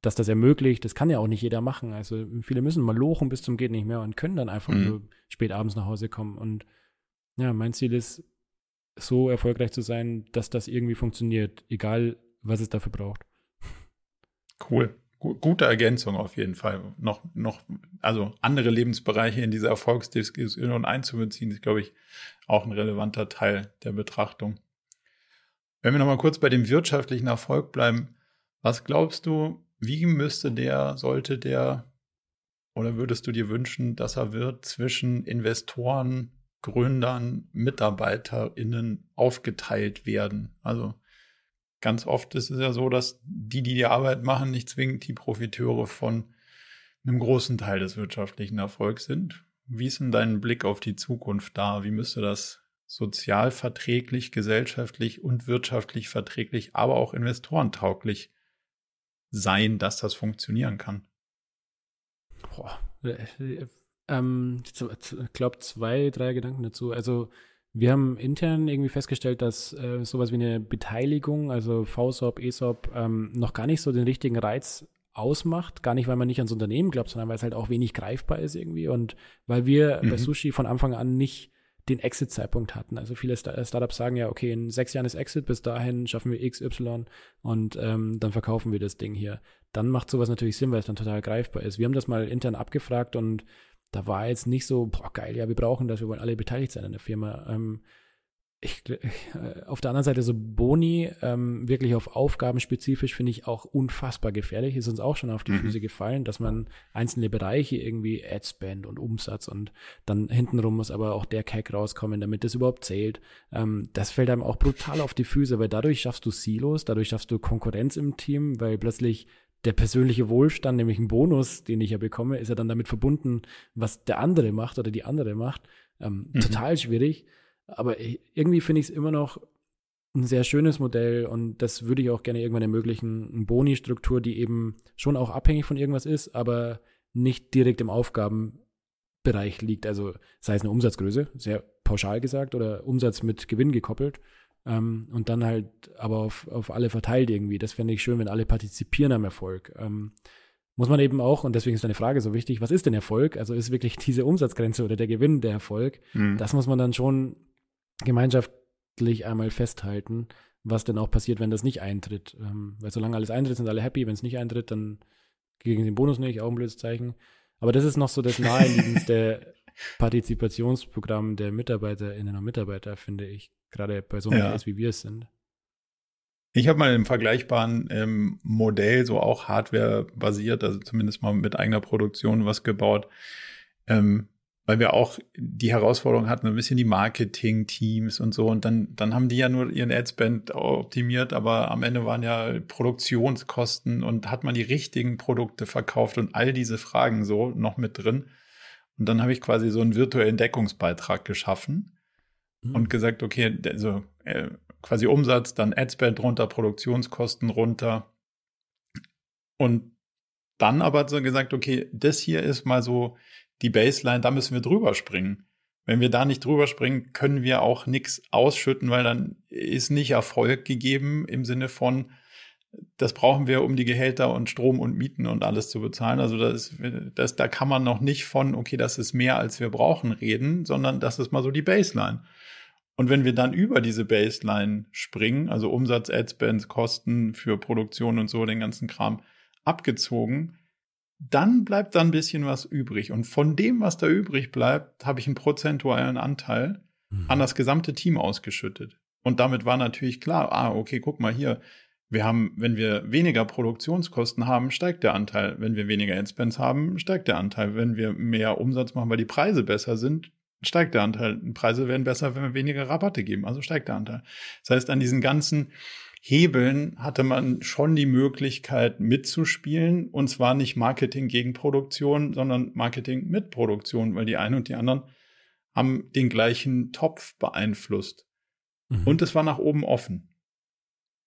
dass das ermöglicht, das kann ja auch nicht jeder machen. Also viele müssen mal lochen bis zum geht nicht mehr und können dann einfach mhm. nur spät abends nach Hause kommen. Und ja, mein Ziel ist, so erfolgreich zu sein, dass das irgendwie funktioniert, egal was es dafür braucht. Cool. Gute Ergänzung auf jeden Fall. Noch, noch, also andere Lebensbereiche in diese Erfolgsdiskussion einzubeziehen, ist, glaube ich, auch ein relevanter Teil der Betrachtung. Wenn wir nochmal kurz bei dem wirtschaftlichen Erfolg bleiben, was glaubst du, wie müsste der, sollte der oder würdest du dir wünschen, dass er wird zwischen Investoren, Gründern, MitarbeiterInnen aufgeteilt werden? Also ganz oft ist es ja so, dass die, die die Arbeit machen, nicht zwingend die Profiteure von einem großen Teil des wirtschaftlichen Erfolgs sind. Wie ist denn dein Blick auf die Zukunft da? Wie müsste das sozial verträglich, gesellschaftlich und wirtschaftlich verträglich, aber auch investorentauglich sein, dass das funktionieren kann? Boah, äh, ähm, ich glaube, zwei, drei Gedanken dazu. Also wir haben intern irgendwie festgestellt, dass äh, sowas wie eine Beteiligung, also VSOP, ESOP, ähm, noch gar nicht so den richtigen Reiz ausmacht. Gar nicht, weil man nicht ans Unternehmen glaubt, sondern weil es halt auch wenig greifbar ist irgendwie. Und weil wir mhm. bei Sushi von Anfang an nicht den Exit-Zeitpunkt hatten. Also viele Start Startups sagen ja, okay, in sechs Jahren ist Exit, bis dahin schaffen wir XY und ähm, dann verkaufen wir das Ding hier. Dann macht sowas natürlich Sinn, weil es dann total greifbar ist. Wir haben das mal intern abgefragt und da war jetzt nicht so, boah, geil, ja, wir brauchen das, wir wollen alle beteiligt sein an der Firma. Ähm, ich, äh, auf der anderen Seite so Boni, ähm, wirklich auf Aufgaben spezifisch, finde ich auch unfassbar gefährlich. Ist uns auch schon auf die mhm. Füße gefallen, dass man einzelne Bereiche irgendwie Adspend und Umsatz und dann hintenrum muss aber auch der Cack rauskommen, damit das überhaupt zählt. Ähm, das fällt einem auch brutal auf die Füße, weil dadurch schaffst du Silos, dadurch schaffst du Konkurrenz im Team, weil plötzlich der persönliche Wohlstand, nämlich ein Bonus, den ich ja bekomme, ist ja dann damit verbunden, was der andere macht oder die andere macht. Ähm, mhm. Total schwierig. Aber irgendwie finde ich es immer noch ein sehr schönes Modell und das würde ich auch gerne irgendwann ermöglichen. Eine Boni-Struktur, die eben schon auch abhängig von irgendwas ist, aber nicht direkt im Aufgabenbereich liegt. Also sei es eine Umsatzgröße, sehr pauschal gesagt, oder Umsatz mit Gewinn gekoppelt. Ähm, und dann halt aber auf, auf alle verteilt irgendwie. Das fände ich schön, wenn alle partizipieren am Erfolg. Ähm, muss man eben auch, und deswegen ist deine Frage so wichtig, was ist denn Erfolg? Also ist wirklich diese Umsatzgrenze oder der Gewinn der Erfolg? Mhm. Das muss man dann schon gemeinschaftlich einmal festhalten, was denn auch passiert, wenn das nicht eintritt. Ähm, weil solange alles eintritt, sind alle happy. Wenn es nicht eintritt, dann gegen den Bonus nicht, auch ein blödes Zeichen. Aber das ist noch so das naheliegendste Partizipationsprogramm der MitarbeiterInnen und Mitarbeiter, finde ich. Gerade bei so einem ja. wie wir es sind. Ich habe mal im vergleichbaren ähm, Modell, so auch Hardware-basiert, also zumindest mal mit eigener Produktion was gebaut, ähm, weil wir auch die Herausforderung hatten, ein bisschen die Marketing-Teams und so. Und dann, dann haben die ja nur ihren Adspend optimiert, aber am Ende waren ja Produktionskosten und hat man die richtigen Produkte verkauft und all diese Fragen so noch mit drin. Und dann habe ich quasi so einen virtuellen Deckungsbeitrag geschaffen mhm. und gesagt, okay, also äh, quasi Umsatz, dann Adspend runter, Produktionskosten runter. Und dann aber so gesagt, okay, das hier ist mal so die Baseline, da müssen wir drüber springen. Wenn wir da nicht drüber springen, können wir auch nichts ausschütten, weil dann ist nicht Erfolg gegeben im Sinne von, das brauchen wir, um die Gehälter und Strom und Mieten und alles zu bezahlen. Also das, das, da kann man noch nicht von, okay, das ist mehr, als wir brauchen, reden, sondern das ist mal so die Baseline. Und wenn wir dann über diese Baseline springen, also Umsatz, Adspends, Kosten für Produktion und so, den ganzen Kram abgezogen, dann bleibt da ein bisschen was übrig. Und von dem, was da übrig bleibt, habe ich einen prozentualen Anteil mhm. an das gesamte Team ausgeschüttet. Und damit war natürlich klar, ah, okay, guck mal hier, wir haben, wenn wir weniger Produktionskosten haben, steigt der Anteil. Wenn wir weniger Adspends haben, steigt der Anteil. Wenn wir mehr Umsatz machen, weil die Preise besser sind, steigt der Anteil. Die Preise werden besser, wenn wir weniger Rabatte geben, also steigt der Anteil. Das heißt, an diesen ganzen Hebeln hatte man schon die Möglichkeit mitzuspielen und zwar nicht Marketing gegen Produktion, sondern Marketing mit Produktion, weil die einen und die anderen haben den gleichen Topf beeinflusst. Mhm. Und es war nach oben offen.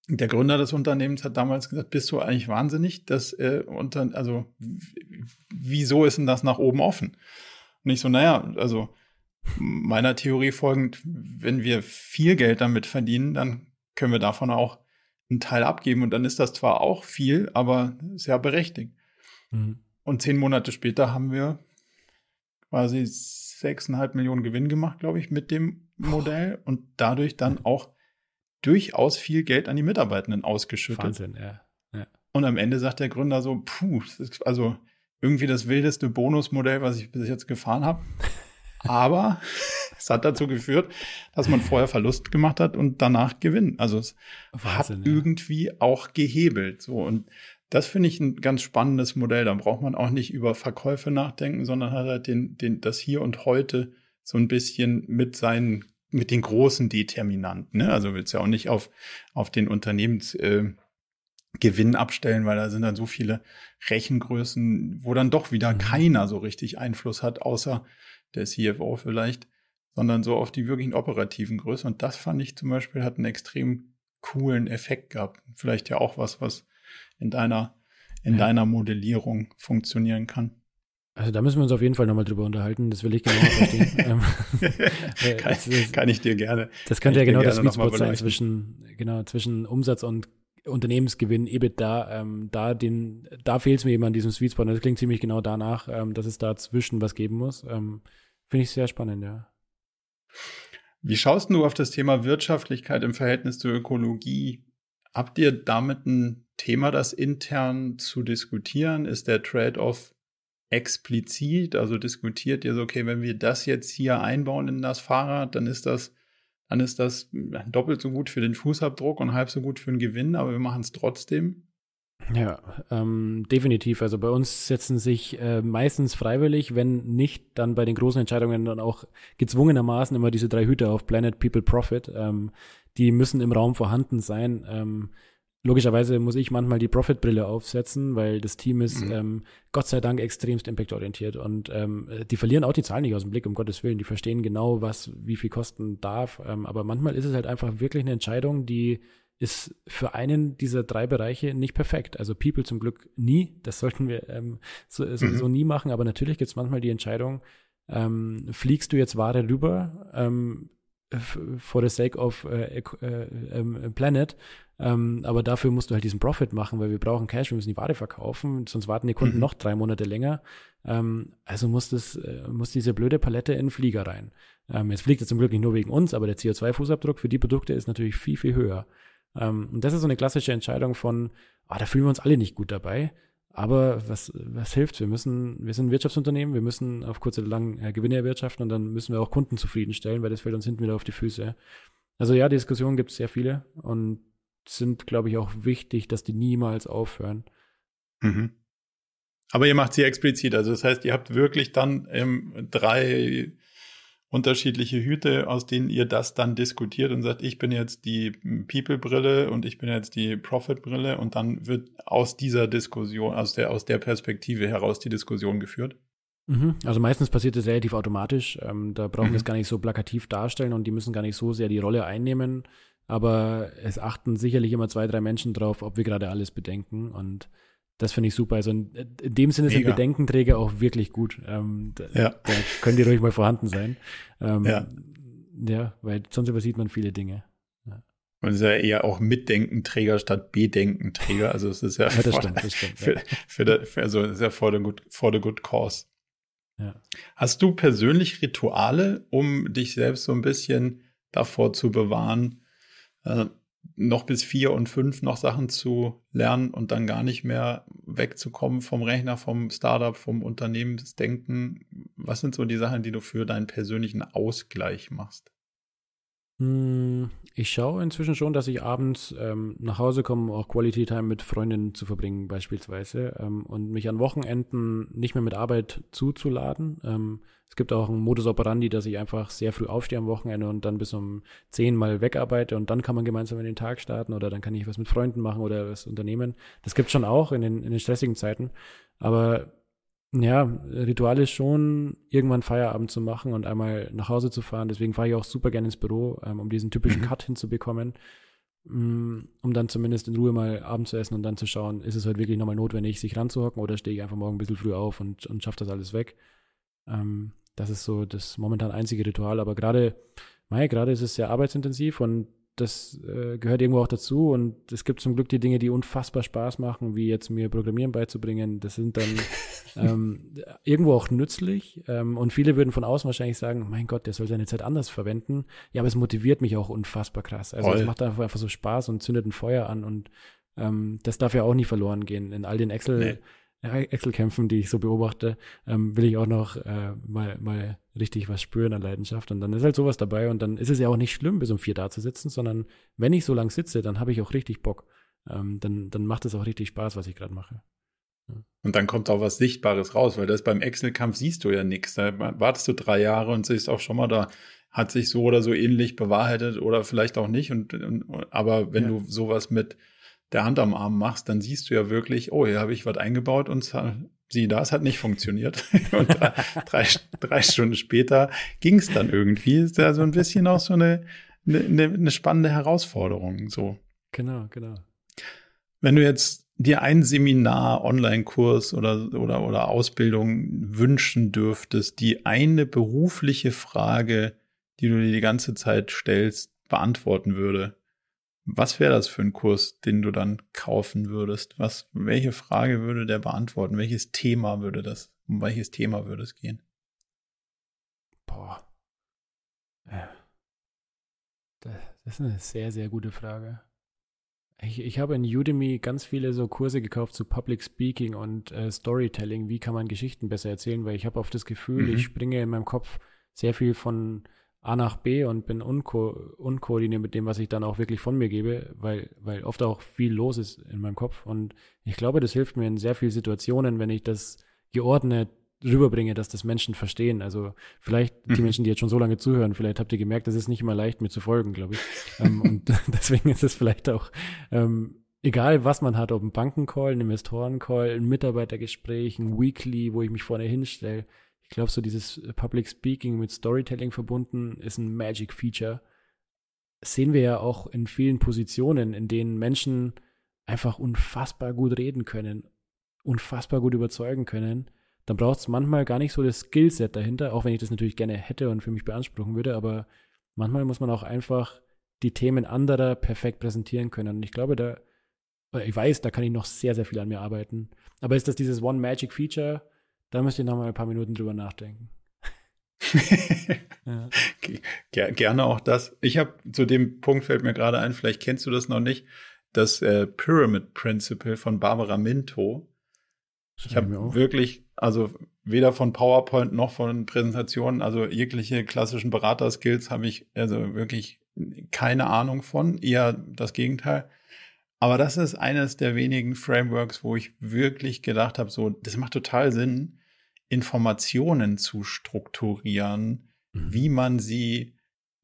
Der Gründer des Unternehmens hat damals gesagt, bist du eigentlich wahnsinnig? Das, äh, unter, also, wieso ist denn das nach oben offen? Und ich so, naja, also meiner Theorie folgend, wenn wir viel Geld damit verdienen, dann können wir davon auch einen Teil abgeben. Und dann ist das zwar auch viel, aber sehr berechtigt. Mhm. Und zehn Monate später haben wir quasi sechseinhalb Millionen Gewinn gemacht, glaube ich, mit dem Modell und dadurch dann auch durchaus viel Geld an die Mitarbeitenden ausgeschüttet. Wahnsinn, ja. ja. Und am Ende sagt der Gründer so, puh, also irgendwie das wildeste Bonusmodell, was ich bis jetzt gefahren habe. Aber es hat dazu geführt, dass man vorher Verlust gemacht hat und danach Gewinn. Also es Wahnsinn, hat ja. irgendwie auch gehebelt. So und das finde ich ein ganz spannendes Modell. Da braucht man auch nicht über Verkäufe nachdenken, sondern hat halt den, den, das Hier und Heute so ein bisschen mit seinen, mit den großen Determinanten. Ne? Also willst ja auch nicht auf, auf den Unternehmensgewinn äh, abstellen, weil da sind dann so viele Rechengrößen, wo dann doch wieder mhm. keiner so richtig Einfluss hat, außer der CFO vielleicht, sondern so auf die wirklichen operativen Größen. Und das fand ich zum Beispiel hat einen extrem coolen Effekt gehabt. Vielleicht ja auch was, was in deiner, in ja. deiner Modellierung funktionieren kann. Also da müssen wir uns auf jeden Fall nochmal drüber unterhalten. Das will ich genau verstehen. Ähm, kann, das, kann, ich dir gerne. Das könnte ja genau das Sweet Spot sein zwischen, genau, zwischen Umsatz und Unternehmensgewinn, EBITDA, ähm, da den, da fehlt es mir eben an diesem Sweet Spot. Das klingt ziemlich genau danach, ähm, dass es dazwischen was geben muss. Ähm, Finde ich sehr spannend, ja. Wie schaust du auf das Thema Wirtschaftlichkeit im Verhältnis zur Ökologie? Habt ihr damit ein Thema, das intern zu diskutieren? Ist der Trade-off explizit? Also diskutiert ihr so, okay, wenn wir das jetzt hier einbauen in das Fahrrad, dann ist das, dann ist das doppelt so gut für den Fußabdruck und halb so gut für den Gewinn, aber wir machen es trotzdem. Ja, ähm, definitiv. Also bei uns setzen sich äh, meistens freiwillig, wenn nicht, dann bei den großen Entscheidungen dann auch gezwungenermaßen immer diese drei Hüte auf Planet, People, Profit. Ähm, die müssen im Raum vorhanden sein. Ähm, logischerweise muss ich manchmal die Profit-Brille aufsetzen, weil das Team ist mhm. ähm, Gott sei Dank extremst impactorientiert und ähm, die verlieren auch die Zahlen nicht aus dem Blick, um Gottes Willen. Die verstehen genau, was wie viel kosten darf. Ähm, aber manchmal ist es halt einfach wirklich eine Entscheidung, die ist für einen dieser drei Bereiche nicht perfekt. Also People zum Glück nie, das sollten wir ähm, so, sowieso mhm. nie machen, aber natürlich gibt es manchmal die Entscheidung, ähm, fliegst du jetzt Ware rüber ähm, for the sake of äh, äh, äh, Planet, ähm, aber dafür musst du halt diesen Profit machen, weil wir brauchen Cash, wir müssen die Ware verkaufen, sonst warten die Kunden mhm. noch drei Monate länger. Ähm, also muss, das, äh, muss diese blöde Palette in den Flieger rein. Ähm, jetzt fliegt er zum Glück nicht nur wegen uns, aber der CO2-Fußabdruck für die Produkte ist natürlich viel, viel höher. Ähm, und das ist so eine klassische Entscheidung von, ah, da fühlen wir uns alle nicht gut dabei. Aber was, was hilft? Wir müssen, wir sind ein Wirtschaftsunternehmen, wir müssen auf kurz oder lang äh, Gewinne erwirtschaften und dann müssen wir auch Kunden zufriedenstellen, weil das fällt uns hinten wieder auf die Füße. Also ja, Diskussionen gibt es sehr viele und sind, glaube ich, auch wichtig, dass die niemals aufhören. Mhm. Aber ihr macht sie explizit, also das heißt, ihr habt wirklich dann ähm, drei unterschiedliche Hüte, aus denen ihr das dann diskutiert und sagt, ich bin jetzt die People-Brille und ich bin jetzt die Profit-Brille und dann wird aus dieser Diskussion, aus der, aus der Perspektive heraus die Diskussion geführt? Mhm. Also meistens passiert das relativ automatisch. Ähm, da brauchen mhm. wir es gar nicht so plakativ darstellen und die müssen gar nicht so sehr die Rolle einnehmen. Aber es achten sicherlich immer zwei, drei Menschen drauf, ob wir gerade alles bedenken und das finde ich super. Also in, in dem Sinne sind Bedenkenträger auch wirklich gut. Ähm, da, ja. da können die ruhig mal vorhanden sein. Ähm, ja. ja, weil sonst übersieht man viele Dinge. Ja. Und es ist ja eher auch Mitdenkenträger statt Bedenkenträger. Also es ist ja, ja das stimmt, das stimmt, für, für, der, für, also es ist ja for the good, for the good cause. Ja. Hast du persönlich Rituale, um dich selbst so ein bisschen davor zu bewahren, äh, noch bis vier und fünf noch Sachen zu lernen und dann gar nicht mehr wegzukommen vom Rechner, vom Startup, vom Unternehmensdenken. Was sind so die Sachen, die du für deinen persönlichen Ausgleich machst? Hm, ich schaue inzwischen schon, dass ich abends ähm, nach Hause komme, auch Quality Time mit Freundinnen zu verbringen beispielsweise ähm, und mich an Wochenenden nicht mehr mit Arbeit zuzuladen. Ähm, es gibt auch einen Modus operandi, dass ich einfach sehr früh aufstehe am Wochenende und dann bis um zehn mal wegarbeite und dann kann man gemeinsam in den Tag starten oder dann kann ich was mit Freunden machen oder was unternehmen. Das gibt schon auch in den, in den stressigen Zeiten. Aber ja, Ritual ist schon, irgendwann Feierabend zu machen und einmal nach Hause zu fahren. Deswegen fahre ich auch super gerne ins Büro, ähm, um diesen typischen mhm. Cut hinzubekommen. mm, um dann zumindest in Ruhe mal Abend zu essen und dann zu schauen, ist es heute wirklich nochmal notwendig, sich ranzuhocken oder stehe ich einfach morgen ein bisschen früh auf und, und schaffe das alles weg. Ähm, das ist so das momentan einzige Ritual, aber gerade, Mai, gerade ist es sehr arbeitsintensiv und das äh, gehört irgendwo auch dazu und es gibt zum Glück die Dinge, die unfassbar Spaß machen, wie jetzt mir Programmieren beizubringen. Das sind dann ähm, irgendwo auch nützlich ähm, und viele würden von außen wahrscheinlich sagen, mein Gott, der soll seine Zeit anders verwenden. Ja, aber es motiviert mich auch unfassbar krass. Also es macht einfach, einfach so Spaß und zündet ein Feuer an und ähm, das darf ja auch nie verloren gehen. In all den Excel- nee. Excel-Kämpfen, die ich so beobachte, ähm, will ich auch noch äh, mal, mal richtig was spüren an Leidenschaft. Und dann ist halt sowas dabei und dann ist es ja auch nicht schlimm, bis um vier da zu sitzen, sondern wenn ich so lang sitze, dann habe ich auch richtig Bock. Ähm, dann, dann macht es auch richtig Spaß, was ich gerade mache. Ja. Und dann kommt auch was Sichtbares raus, weil das beim Excel-Kampf siehst du ja nichts. Da wartest du drei Jahre und siehst auch schon mal, da hat sich so oder so ähnlich bewahrheitet oder vielleicht auch nicht. Und, und aber wenn ja. du sowas mit der Hand am Arm machst, dann siehst du ja wirklich, oh, hier habe ich was eingebaut und sieh da, es hat nicht funktioniert. und drei, drei Stunden später ging es dann irgendwie. Ist ja so ein bisschen auch so eine, eine, eine spannende Herausforderung. So. Genau, genau. Wenn du jetzt dir ein Seminar, Online-Kurs oder, oder, oder Ausbildung wünschen dürftest, die eine berufliche Frage, die du dir die ganze Zeit stellst, beantworten würde, was wäre das für ein Kurs, den du dann kaufen würdest? Was, welche Frage würde der beantworten? Welches Thema würde das, um welches Thema würde es gehen? Boah. Das ist eine sehr, sehr gute Frage. Ich, ich habe in Udemy ganz viele so Kurse gekauft zu Public Speaking und äh, Storytelling. Wie kann man Geschichten besser erzählen? Weil ich habe oft das Gefühl, mhm. ich springe in meinem Kopf sehr viel von A nach B und bin unko unkoordiniert mit dem, was ich dann auch wirklich von mir gebe, weil, weil oft auch viel los ist in meinem Kopf. Und ich glaube, das hilft mir in sehr vielen Situationen, wenn ich das geordnet rüberbringe, dass das Menschen verstehen. Also vielleicht die mhm. Menschen, die jetzt schon so lange zuhören, vielleicht habt ihr gemerkt, das ist nicht immer leicht, mir zu folgen, glaube ich. ähm, und deswegen ist es vielleicht auch ähm, egal, was man hat, ob ein Bankencall, ein Investorencall, ein Mitarbeitergespräch, ein Weekly, wo ich mich vorne hinstelle, ich glaube, so dieses äh, Public Speaking mit Storytelling verbunden ist ein Magic Feature. Das sehen wir ja auch in vielen Positionen, in denen Menschen einfach unfassbar gut reden können, unfassbar gut überzeugen können. Dann braucht es manchmal gar nicht so das Skillset dahinter, auch wenn ich das natürlich gerne hätte und für mich beanspruchen würde, aber manchmal muss man auch einfach die Themen anderer perfekt präsentieren können. Und ich glaube, da, ich weiß, da kann ich noch sehr, sehr viel an mir arbeiten. Aber ist das dieses One Magic Feature? Da müsst ihr noch mal ein paar Minuten drüber nachdenken. ja. Gerne auch das. Ich habe zu dem Punkt fällt mir gerade ein, vielleicht kennst du das noch nicht, das äh, Pyramid Principle von Barbara Minto. Ich habe wirklich, also weder von PowerPoint noch von Präsentationen, also jegliche klassischen Beraterskills habe ich also wirklich keine Ahnung von, eher das Gegenteil. Aber das ist eines der wenigen Frameworks, wo ich wirklich gedacht habe, so, das macht total Sinn, Informationen zu strukturieren, mhm. wie man sie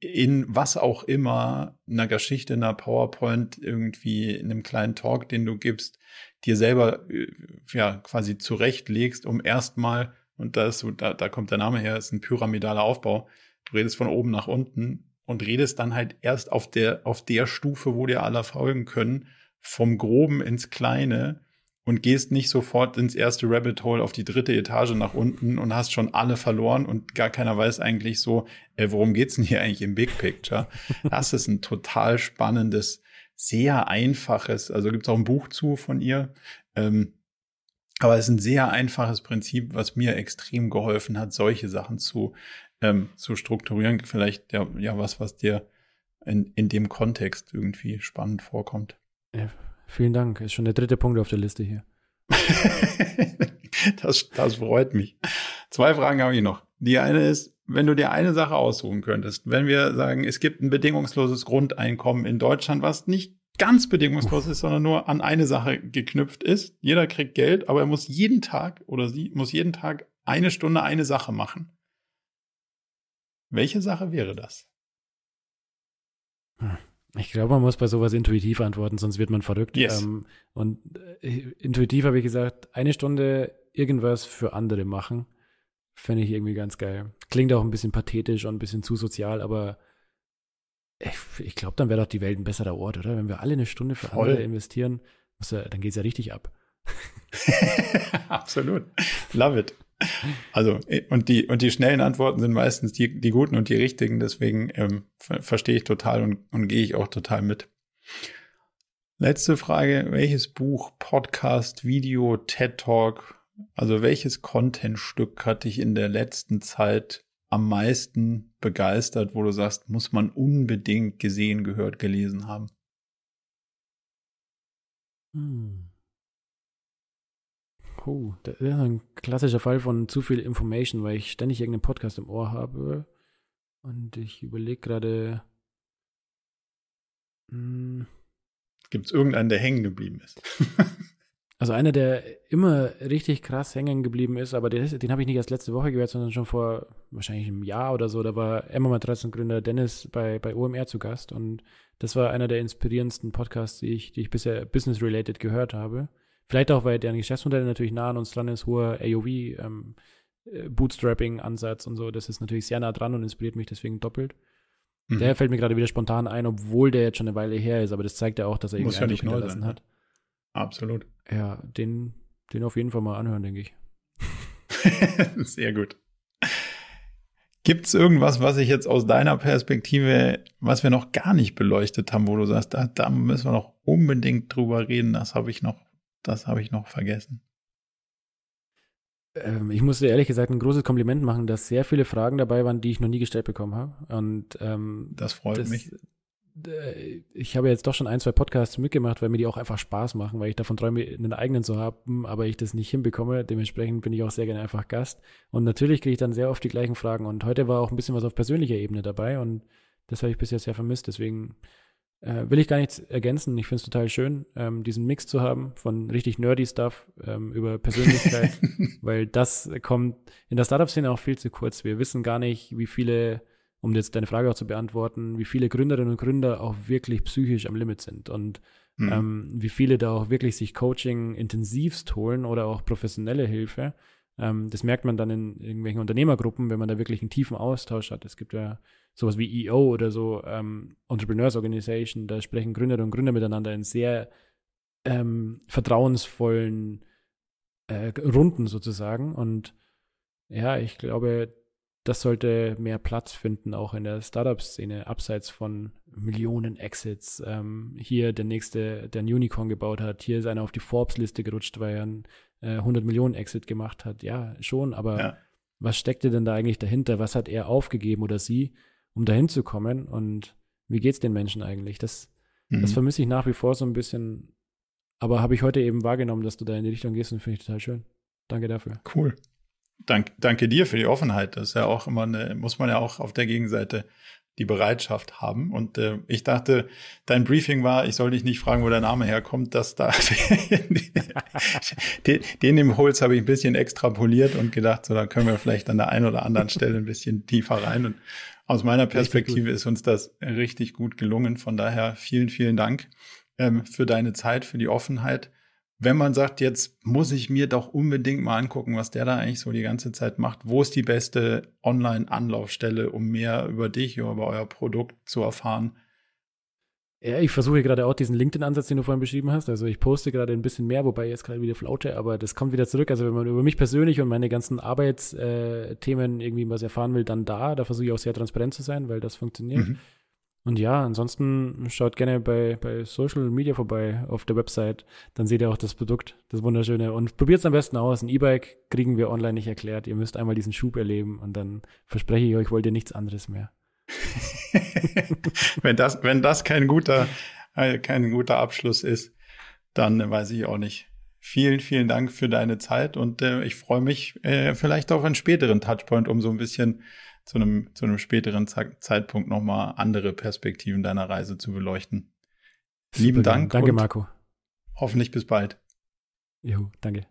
in was auch immer, einer Geschichte, einer PowerPoint, irgendwie in einem kleinen Talk, den du gibst, dir selber äh, ja quasi zurechtlegst, um erstmal, und da, ist, da, da kommt der Name her, ist ein pyramidaler Aufbau. Du redest von oben nach unten und redest dann halt erst auf der, auf der Stufe, wo dir alle folgen können, vom Groben ins Kleine und gehst nicht sofort ins erste Rabbit Hole auf die dritte Etage nach unten und hast schon alle verloren und gar keiner weiß eigentlich so, äh, worum geht's denn hier eigentlich im Big Picture? Das ist ein total spannendes, sehr einfaches, also gibt's auch ein Buch zu von ihr. Ähm, aber es ist ein sehr einfaches Prinzip, was mir extrem geholfen hat, solche Sachen zu, ähm, zu strukturieren. Vielleicht ja, ja was, was dir in, in dem Kontext irgendwie spannend vorkommt. Ja, vielen Dank. Ist schon der dritte Punkt auf der Liste hier. das, das freut mich. Zwei Fragen habe ich noch. Die eine ist, wenn du dir eine Sache aussuchen könntest, wenn wir sagen, es gibt ein bedingungsloses Grundeinkommen in Deutschland, was nicht ganz bedingungslos ist, sondern nur an eine Sache geknüpft ist. Jeder kriegt Geld, aber er muss jeden Tag oder sie muss jeden Tag eine Stunde eine Sache machen. Welche Sache wäre das? Hm. Ich glaube, man muss bei sowas intuitiv antworten, sonst wird man verrückt. Yes. Ähm, und äh, intuitiv habe ich gesagt, eine Stunde irgendwas für andere machen, fände ich irgendwie ganz geil. Klingt auch ein bisschen pathetisch und ein bisschen zu sozial, aber Ich, ich glaube, dann wäre doch die Welt ein besserer Ort, oder? Wenn wir alle eine Stunde für Voll. andere investieren, ja, dann geht es ja richtig ab. Absolut. Love it. Also, und die, und die schnellen Antworten sind meistens die, die guten und die richtigen, deswegen ähm, ver verstehe ich total und, und gehe ich auch total mit. Letzte Frage, welches Buch, Podcast, Video, TED Talk, also welches Contentstück hat dich in der letzten Zeit am meisten begeistert, wo du sagst, muss man unbedingt gesehen, gehört, gelesen haben? Hm. Oh, das ist ein klassischer Fall von zu viel Information, weil ich ständig irgendeinen Podcast im Ohr habe. Und ich überlege gerade. Hm. Gibt es irgendeinen, der hängen geblieben ist? also einer, der immer richtig krass hängen geblieben ist, aber den, den habe ich nicht erst letzte Woche gehört, sondern schon vor wahrscheinlich einem Jahr oder so. Da war Emma Matratzengründer Dennis bei, bei OMR zu Gast und das war einer der inspirierendsten Podcasts, die ich, die ich bisher business-related gehört habe. Vielleicht auch, weil deren Geschäftsmodell natürlich nah an uns dran ist, hoher AOV, ähm, äh, Bootstrapping-Ansatz und so. Das ist natürlich sehr nah dran und inspiriert mich deswegen doppelt. Mhm. Der fällt mir gerade wieder spontan ein, obwohl der jetzt schon eine Weile her ist, aber das zeigt ja auch, dass er irgendwie ja nicht hinterlassen sein, hat. Absolut. Ja, den, den auf jeden Fall mal anhören, denke ich. sehr gut. Gibt es irgendwas, was ich jetzt aus deiner Perspektive, was wir noch gar nicht beleuchtet haben, wo du sagst, da, da müssen wir noch unbedingt drüber reden, das habe ich noch das habe ich noch vergessen. Ähm, ich musste ehrlich gesagt ein großes Kompliment machen, dass sehr viele Fragen dabei waren, die ich noch nie gestellt bekommen habe. Und ähm, das freut das, mich. Äh, ich habe jetzt doch schon ein, zwei Podcasts mitgemacht, weil mir die auch einfach Spaß machen, weil ich davon träume, einen eigenen zu haben, aber ich das nicht hinbekomme. Dementsprechend bin ich auch sehr gerne einfach Gast. Und natürlich kriege ich dann sehr oft die gleichen Fragen. Und heute war auch ein bisschen was auf persönlicher Ebene dabei und das habe ich bisher sehr vermisst. Deswegen äh, will ich gar nichts ergänzen. Ich finde es total schön, ähm, diesen Mix zu haben von richtig nerdy Stuff ähm, über Persönlichkeit, weil das kommt in der Startup-Szene auch viel zu kurz. Wir wissen gar nicht, wie viele, um jetzt deine Frage auch zu beantworten, wie viele Gründerinnen und Gründer auch wirklich psychisch am Limit sind und mhm. ähm, wie viele da auch wirklich sich Coaching intensivst holen oder auch professionelle Hilfe. Ähm, das merkt man dann in irgendwelchen Unternehmergruppen, wenn man da wirklich einen tiefen Austausch hat. Es gibt ja sowas wie EO oder so, ähm, Entrepreneurs Organization, da sprechen Gründerinnen und Gründer miteinander in sehr ähm, vertrauensvollen äh, Runden sozusagen. Und ja, ich glaube, das sollte mehr Platz finden, auch in der Startup-Szene, abseits von Millionen Exits. Ähm, hier der nächste, der ein Unicorn gebaut hat, hier ist einer auf die Forbes-Liste gerutscht, weil er einen äh, 100 Millionen Exit gemacht hat. Ja, schon, aber ja. was steckte denn da eigentlich dahinter? Was hat er aufgegeben oder sie? Um dahin zu kommen und wie geht es den Menschen eigentlich? Das, mhm. das vermisse ich nach wie vor so ein bisschen. Aber habe ich heute eben wahrgenommen, dass du da in die Richtung gehst und finde ich total schön. Danke dafür. Cool. Dank, danke dir für die Offenheit. Das ist ja auch immer eine, muss man ja auch auf der Gegenseite die Bereitschaft haben. Und äh, ich dachte, dein Briefing war, ich soll dich nicht fragen, wo der Name herkommt, dass da den, den Impuls habe ich ein bisschen extrapoliert und gedacht, so da können wir vielleicht an der einen oder anderen Stelle ein bisschen tiefer rein. Und aus meiner Perspektive ist uns das richtig gut gelungen. Von daher vielen, vielen Dank ähm, für deine Zeit, für die Offenheit. Wenn man sagt, jetzt muss ich mir doch unbedingt mal angucken, was der da eigentlich so die ganze Zeit macht. Wo ist die beste Online-Anlaufstelle, um mehr über dich oder über euer Produkt zu erfahren? Ja, ich versuche gerade auch diesen LinkedIn-Ansatz, den du vorhin beschrieben hast. Also ich poste gerade ein bisschen mehr, wobei jetzt gerade wieder flaute, aber das kommt wieder zurück. Also wenn man über mich persönlich und meine ganzen Arbeitsthemen irgendwie was erfahren will, dann da. Da versuche ich auch sehr transparent zu sein, weil das funktioniert. Mhm. Und ja, ansonsten schaut gerne bei, bei Social Media vorbei auf der Website. Dann seht ihr auch das Produkt, das Wunderschöne. Und probiert es am besten aus. Ein E-Bike kriegen wir online nicht erklärt. Ihr müsst einmal diesen Schub erleben und dann verspreche ich euch, wollt ihr nichts anderes mehr. wenn das, wenn das kein guter, äh, kein guter Abschluss ist, dann weiß ich auch nicht. Vielen, vielen Dank für deine Zeit und äh, ich freue mich äh, vielleicht auf einen späteren Touchpoint, um so ein bisschen zu einem, zu einem späteren Zeitpunkt nochmal andere Perspektiven deiner Reise zu beleuchten. Lieben Dank. Danke, Marco. Hoffentlich bis bald. Jo, danke.